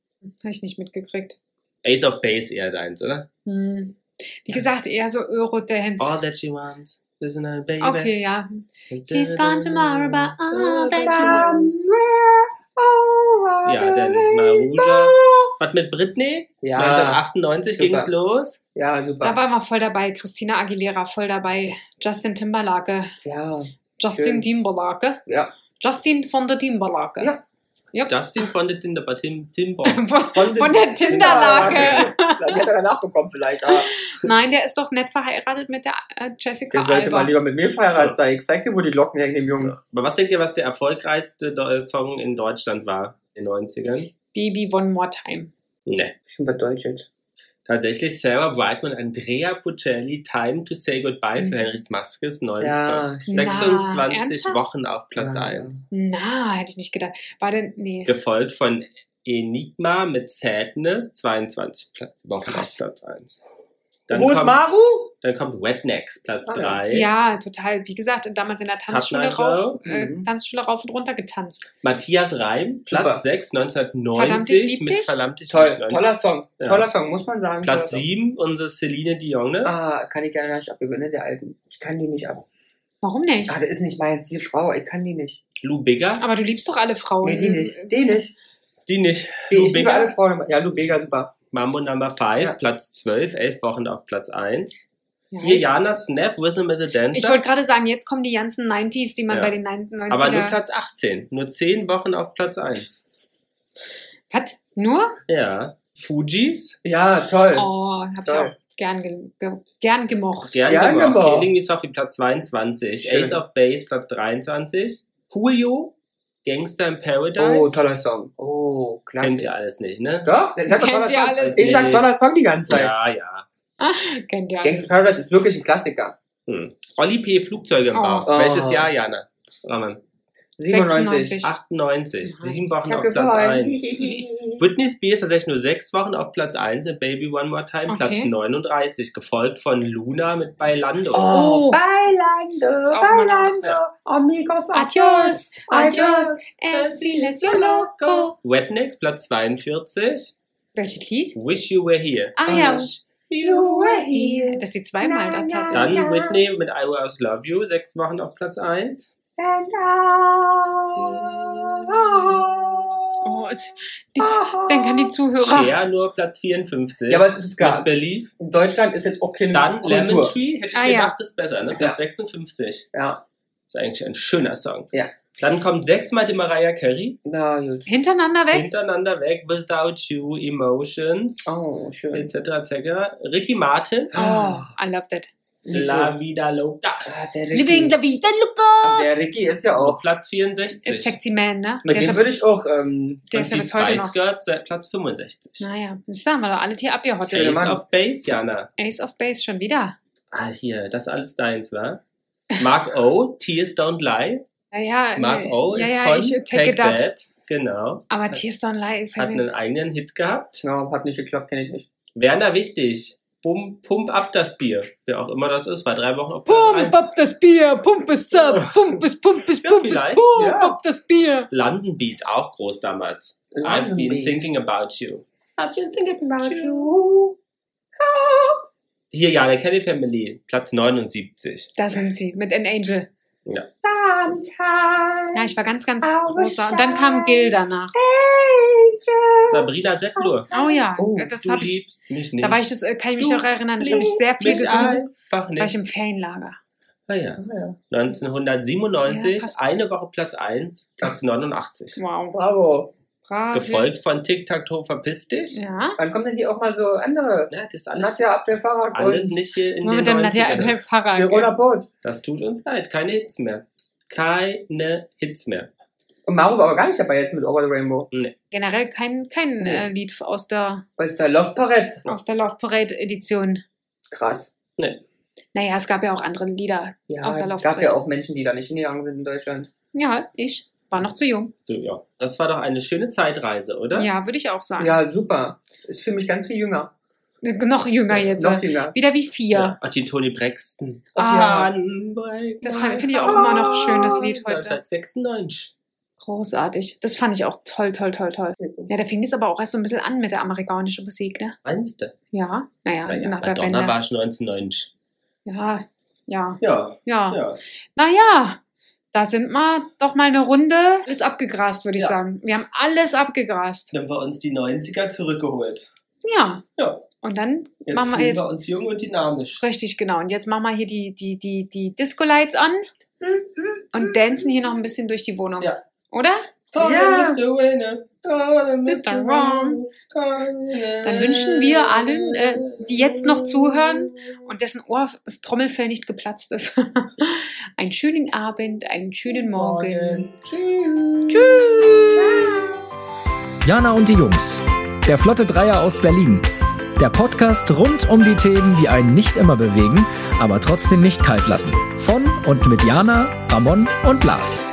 [SPEAKER 1] Habe ich nicht mitgekriegt.
[SPEAKER 3] Ace of Base eher deins, oder?
[SPEAKER 1] Hm. Wie gesagt, eher so Eurodance.
[SPEAKER 3] All that she wants. Listen, uh, baby.
[SPEAKER 1] Okay, ja. She's gone tomorrow, but all that she wants.
[SPEAKER 4] Over
[SPEAKER 3] Ja, dann
[SPEAKER 4] the
[SPEAKER 3] Maruja. Was mit Britney?
[SPEAKER 4] Ja,
[SPEAKER 3] 1998
[SPEAKER 4] super.
[SPEAKER 3] ging's los.
[SPEAKER 4] ja, super.
[SPEAKER 1] Da war mal voll dabei. Christina Aguilera voll dabei. Justin Timberlake.
[SPEAKER 4] ja,
[SPEAKER 1] Justin
[SPEAKER 4] Schön.
[SPEAKER 1] Timberlake.
[SPEAKER 4] ja.
[SPEAKER 1] Justin von der Timberlake.
[SPEAKER 4] Ja.
[SPEAKER 1] Yep.
[SPEAKER 3] Justin von der Tinder, Tim, Timber.
[SPEAKER 1] von, von der Tinderlake.
[SPEAKER 4] Die hat er danach bekommen vielleicht, aber
[SPEAKER 1] Nein, der ist doch nett verheiratet mit der äh, Jessica
[SPEAKER 4] der sollte mal
[SPEAKER 1] Alba.
[SPEAKER 4] lieber mit mir verheiratet sein. Ich zeig dir, wo die Locken hängen, dem Jungen.
[SPEAKER 3] Aber was denkt ihr, was der erfolgreichste Song in Deutschland war in den 90ern?
[SPEAKER 1] Baby One More Time.
[SPEAKER 3] Ne.
[SPEAKER 4] Schon bei Deutsch jetzt.
[SPEAKER 3] Tatsächlich Sarah Brightman, Andrea Bocelli, Time to Say Goodbye für
[SPEAKER 1] Mhm.
[SPEAKER 3] Henrys Maskes, neuen
[SPEAKER 4] Ja,
[SPEAKER 3] Song.
[SPEAKER 1] Na,
[SPEAKER 3] 26
[SPEAKER 1] ernsthaft?
[SPEAKER 3] Wochen auf Platz
[SPEAKER 4] Ja,
[SPEAKER 3] 1.
[SPEAKER 1] Na, hätte ich nicht gedacht. War denn, nee.
[SPEAKER 3] Gefolgt von Enigma mit Sadness, 22 Platz, Wochen
[SPEAKER 1] Krass.
[SPEAKER 3] auf Platz 1. Dann
[SPEAKER 4] Wo ist Maru?
[SPEAKER 3] Dann kommt Wetnecks, Platz
[SPEAKER 4] Ah,
[SPEAKER 3] 3.
[SPEAKER 1] Ja, total. Wie gesagt, damals in der Tanzschule rauf, äh,
[SPEAKER 4] Mhm.
[SPEAKER 1] Tanzschule rauf und runter getanzt.
[SPEAKER 3] Matthias Reim, Platz
[SPEAKER 4] Super.
[SPEAKER 3] 6, 1990
[SPEAKER 1] Verdammt, ich lieb dich.
[SPEAKER 3] Verdammt, ich
[SPEAKER 4] Toll,
[SPEAKER 3] lieb dich.
[SPEAKER 4] toller Song.
[SPEAKER 3] Ja.
[SPEAKER 4] Toller Song, muss man sagen.
[SPEAKER 3] Platz
[SPEAKER 4] Toller Song.
[SPEAKER 3] 7, unsere Celine Dion, ne?
[SPEAKER 4] Ah, kann ich gerne nicht abgewöhnen, ne, der alten. Ich kann die nicht ab.
[SPEAKER 1] Warum nicht?
[SPEAKER 4] Ah, das ist nicht meins, die Frau, ich kann die nicht.
[SPEAKER 3] Lou Bigger,
[SPEAKER 1] Aber du liebst doch alle Frauen.
[SPEAKER 4] Nee, die nicht. Die nicht.
[SPEAKER 3] die nicht.
[SPEAKER 4] Die,
[SPEAKER 3] Lou
[SPEAKER 4] ich liebe
[SPEAKER 3] Bega?
[SPEAKER 4] alle Frauen. Ja, Lou Bega, super.
[SPEAKER 3] Mambo Number 5,
[SPEAKER 4] Ja.
[SPEAKER 3] Platz 12, 11 Wochen auf Platz 1.
[SPEAKER 1] Ja,
[SPEAKER 3] Hier Jana Snap, Rhythm is a Dancer.
[SPEAKER 1] Ich wollte gerade sagen, jetzt kommen die ganzen 90s, die man
[SPEAKER 3] Ja.
[SPEAKER 1] bei den 90er.
[SPEAKER 3] aber nur Platz 18, nur 10 Wochen auf Platz 1.
[SPEAKER 1] Was? Nur?
[SPEAKER 3] Ja. Fujis,
[SPEAKER 4] Ja, toll.
[SPEAKER 1] Oh, hab ich
[SPEAKER 4] Toll.
[SPEAKER 1] auch gern, ge ge gern gemocht.
[SPEAKER 3] gern,
[SPEAKER 4] Gern
[SPEAKER 3] gemacht.
[SPEAKER 4] gemacht.
[SPEAKER 3] Killing Me Softly, Platz 22.
[SPEAKER 4] Schön.
[SPEAKER 3] Ace of Base, Platz 23. Julio, Gangster in Paradise.
[SPEAKER 4] Oh, toller Song. Oh, klasse.
[SPEAKER 3] Kennt ihr alles nicht, ne?
[SPEAKER 4] Doch, ich sag doch
[SPEAKER 1] Kennt
[SPEAKER 4] toller
[SPEAKER 1] ihr
[SPEAKER 4] Song.
[SPEAKER 1] alles
[SPEAKER 4] ich sag toller Song die ganze Zeit.
[SPEAKER 3] Ja, ja.
[SPEAKER 1] Kennt ihr
[SPEAKER 4] Gangsta Paradise ist wirklich ein Klassiker.
[SPEAKER 3] Hm. Olli P. Flugzeuge im
[SPEAKER 1] Oh.
[SPEAKER 3] Bauch.
[SPEAKER 4] Oh.
[SPEAKER 3] Welches Jahr, Jana? Raman.
[SPEAKER 4] 97.
[SPEAKER 3] 98.
[SPEAKER 1] Nein.
[SPEAKER 3] Sieben Wochen auf Platz
[SPEAKER 4] gewonnen.
[SPEAKER 3] 1. Britney Spears tatsächlich nur sechs Wochen auf Platz 1 mit Baby One More Time,
[SPEAKER 1] Okay.
[SPEAKER 3] Platz 39, gefolgt von Luna mit Bailando.
[SPEAKER 4] Oh,
[SPEAKER 1] Oh.
[SPEAKER 4] bailando, bailando, amigos,
[SPEAKER 1] Adios, adios, es silencio loco.
[SPEAKER 3] Wetnix, Platz 42.
[SPEAKER 1] Welches Lied?
[SPEAKER 3] Wish You Were Here.
[SPEAKER 1] Ah ja,
[SPEAKER 3] You Were Here.
[SPEAKER 1] das ist die zweimal da
[SPEAKER 4] Na, na,
[SPEAKER 1] tatsächlich.
[SPEAKER 3] Dann Whitney mit I Will Always Love You, sechs Wochen auf Platz 1.
[SPEAKER 4] And
[SPEAKER 1] Oh, und die, dann kann die Zuhörer.
[SPEAKER 3] Cher nur Platz 54.
[SPEAKER 4] Ja, aber es ist klar.
[SPEAKER 3] Mit Belief.
[SPEAKER 4] In Deutschland ist jetzt auch keine
[SPEAKER 3] Dann
[SPEAKER 4] Kultur.
[SPEAKER 3] Lemon Tree, hätte ich
[SPEAKER 1] Ah, ja.
[SPEAKER 3] gedacht, ist besser, ne? Platz 56.
[SPEAKER 4] Ja,
[SPEAKER 3] Ist eigentlich ein schöner Song.
[SPEAKER 4] Ja.
[SPEAKER 3] Dann kommt sechsmal die Mariah Carey.
[SPEAKER 4] na gut.
[SPEAKER 1] Hintereinander weg?
[SPEAKER 3] Hintereinander weg. Without You, Emotions,
[SPEAKER 4] Oh, schön.
[SPEAKER 3] etc. etc. Ricky Martin.
[SPEAKER 1] Oh, I love that.
[SPEAKER 3] La Vida Loca.
[SPEAKER 4] Ah, der Ricky.
[SPEAKER 1] Living la vida loco.
[SPEAKER 4] Der Ricky ist ja auch.
[SPEAKER 3] Platz 64.
[SPEAKER 1] Sexy Man, ne?
[SPEAKER 4] Mit
[SPEAKER 1] Der ist
[SPEAKER 4] dem
[SPEAKER 1] ja
[SPEAKER 4] würde ich auch. Ähm,
[SPEAKER 1] Der ist ja bis heute
[SPEAKER 3] Spice. Girls äh, Platz 65.
[SPEAKER 1] Naja, das haben wir doch alle hier abgehottet.
[SPEAKER 3] Ace
[SPEAKER 4] Mann.
[SPEAKER 3] of Base, Jana.
[SPEAKER 1] Ace of Base schon wieder.
[SPEAKER 3] Ah, hier, das ist alles deins, wa? Mark O, Tears Don't Lie.
[SPEAKER 1] Ja, ja,
[SPEAKER 3] Mark O
[SPEAKER 1] ja,
[SPEAKER 3] ist
[SPEAKER 1] ja,
[SPEAKER 3] von
[SPEAKER 1] ich
[SPEAKER 3] Take,
[SPEAKER 1] take that.
[SPEAKER 3] That. Genau.
[SPEAKER 1] Aber Tears Don't Lie
[SPEAKER 3] Hat einen eigenen Hit gehabt.
[SPEAKER 4] ja, hat nicht geklappt, kenne ich nicht.
[SPEAKER 3] Werner Wichtig. Pump, pump ab das Bier. Wer auch immer das ist, war drei Wochen auf
[SPEAKER 1] Pump up das Bier, pump es up, pump es, pump es, pump es, pump up das Bier.
[SPEAKER 3] London Beat, auch groß damals. I've been thinking about you. I've been thinking about you. Hier, ja, der Kelly Family, Platz 79.
[SPEAKER 1] Da sind sie, mit An Angel.
[SPEAKER 3] Ja.
[SPEAKER 1] Ja, ich war ganz, ganz großer. Und dann kam Gil danach.
[SPEAKER 3] Sabrina Settler.
[SPEAKER 1] Oh ja,
[SPEAKER 4] Oh,
[SPEAKER 1] das habe ich.
[SPEAKER 3] liebst mich nicht.
[SPEAKER 1] Da war ich das, kann ich mich
[SPEAKER 3] Du
[SPEAKER 1] noch erinnern, das habe ich sehr viel gesungen.
[SPEAKER 3] Einfach
[SPEAKER 1] War ich im. Ferienlager.
[SPEAKER 3] Ah, ja.
[SPEAKER 4] Ja.
[SPEAKER 3] 1997,
[SPEAKER 1] Ja,
[SPEAKER 3] eine Woche Platz 1, Platz 89.
[SPEAKER 1] Wow.
[SPEAKER 4] Bravo.
[SPEAKER 1] Brav.
[SPEAKER 3] Gefolgt von Tic Tac Toe Verpiss dich.
[SPEAKER 1] Ja.
[SPEAKER 4] Wann kommen denn die auch mal so andere?
[SPEAKER 3] Ja, das ist alles,
[SPEAKER 4] Nadja Abdel Farag
[SPEAKER 3] alles nicht hier in
[SPEAKER 1] Nur
[SPEAKER 3] den
[SPEAKER 1] mit dem
[SPEAKER 3] 90ern.
[SPEAKER 1] Nadja Abdel Farag.
[SPEAKER 4] Verona Pot.
[SPEAKER 3] Das tut uns leid, keine Hits mehr. Keine Hits mehr.
[SPEAKER 4] Und Maro war aber gar nicht dabei jetzt mit Over the Rainbow.
[SPEAKER 1] Generell kein, kein
[SPEAKER 4] Nee.
[SPEAKER 1] äh, Lied aus der,
[SPEAKER 4] ist der Love Parade?
[SPEAKER 1] aus der Love Parade Edition.
[SPEAKER 4] Krass.
[SPEAKER 3] Nee.
[SPEAKER 1] Naja, es gab ja auch andere Lieder.
[SPEAKER 4] Ja,
[SPEAKER 1] Aus der
[SPEAKER 4] es
[SPEAKER 1] Love
[SPEAKER 4] gab ja
[SPEAKER 1] Parade.
[SPEAKER 4] auch Menschen, die da nicht hingegangen sind in Deutschland.
[SPEAKER 1] Ja, ich war noch zu jung.
[SPEAKER 3] So, ja. Das war doch eine schöne Zeitreise, oder?
[SPEAKER 1] Ja, würde ich auch sagen.
[SPEAKER 4] Ja, super. Ich fühle mich ganz viel jünger.
[SPEAKER 1] Äh, Noch jünger jetzt.
[SPEAKER 4] Noch
[SPEAKER 1] äh.
[SPEAKER 4] jünger.
[SPEAKER 1] Wieder wie vier.
[SPEAKER 3] Ja. Und die Tony Braxton.
[SPEAKER 1] Ah,
[SPEAKER 3] Unbreak
[SPEAKER 1] das finde ich auch immer noch ein schönes Lied heute.
[SPEAKER 3] 1996.
[SPEAKER 1] großartig. Das fand ich auch toll, toll, toll, toll. Ja, da fing es aber auch erst so ein bisschen an mit der amerikanischen Musik, ne?
[SPEAKER 3] Meinst du?
[SPEAKER 1] Ja, naja,
[SPEAKER 3] Naja,
[SPEAKER 1] nach der
[SPEAKER 3] Madonna
[SPEAKER 1] Wende.
[SPEAKER 3] war schon 1990.
[SPEAKER 1] Ja, ja,
[SPEAKER 3] Ja,
[SPEAKER 1] ja.
[SPEAKER 3] ja.
[SPEAKER 1] Naja, da sind wir doch mal eine Runde alles abgegrast, würde ich
[SPEAKER 3] Ja.
[SPEAKER 1] sagen. Wir haben alles abgegrast.
[SPEAKER 3] Dann haben wir uns die 90er zurückgeholt.
[SPEAKER 1] Ja.
[SPEAKER 3] Ja.
[SPEAKER 1] Und dann
[SPEAKER 3] Jetzt
[SPEAKER 1] machen wir jetzt.
[SPEAKER 3] wir uns jung und dynamisch.
[SPEAKER 1] Richtig, genau. Und jetzt machen wir hier die, die, die, die Disco-Lights an und dancen hier noch ein bisschen durch die Wohnung.
[SPEAKER 3] Ja.
[SPEAKER 1] Oder?
[SPEAKER 3] Call
[SPEAKER 4] Ja.
[SPEAKER 3] him Mr. Winner. Call him
[SPEAKER 1] Mr. Wrong. Dann wünschen wir allen, äh, die jetzt noch zuhören und dessen Ohr Trommelfell nicht geplatzt ist, einen schönen Abend, einen schönen Morgen.
[SPEAKER 3] Tschüss.
[SPEAKER 1] Tschüss.
[SPEAKER 2] Jana und die Jungs. Der Flotte Dreier aus Berlin. Der Podcast rund um die Themen, die einen nicht immer bewegen, aber trotzdem nicht kalt lassen. Von und mit Jana, Ramon und Lars.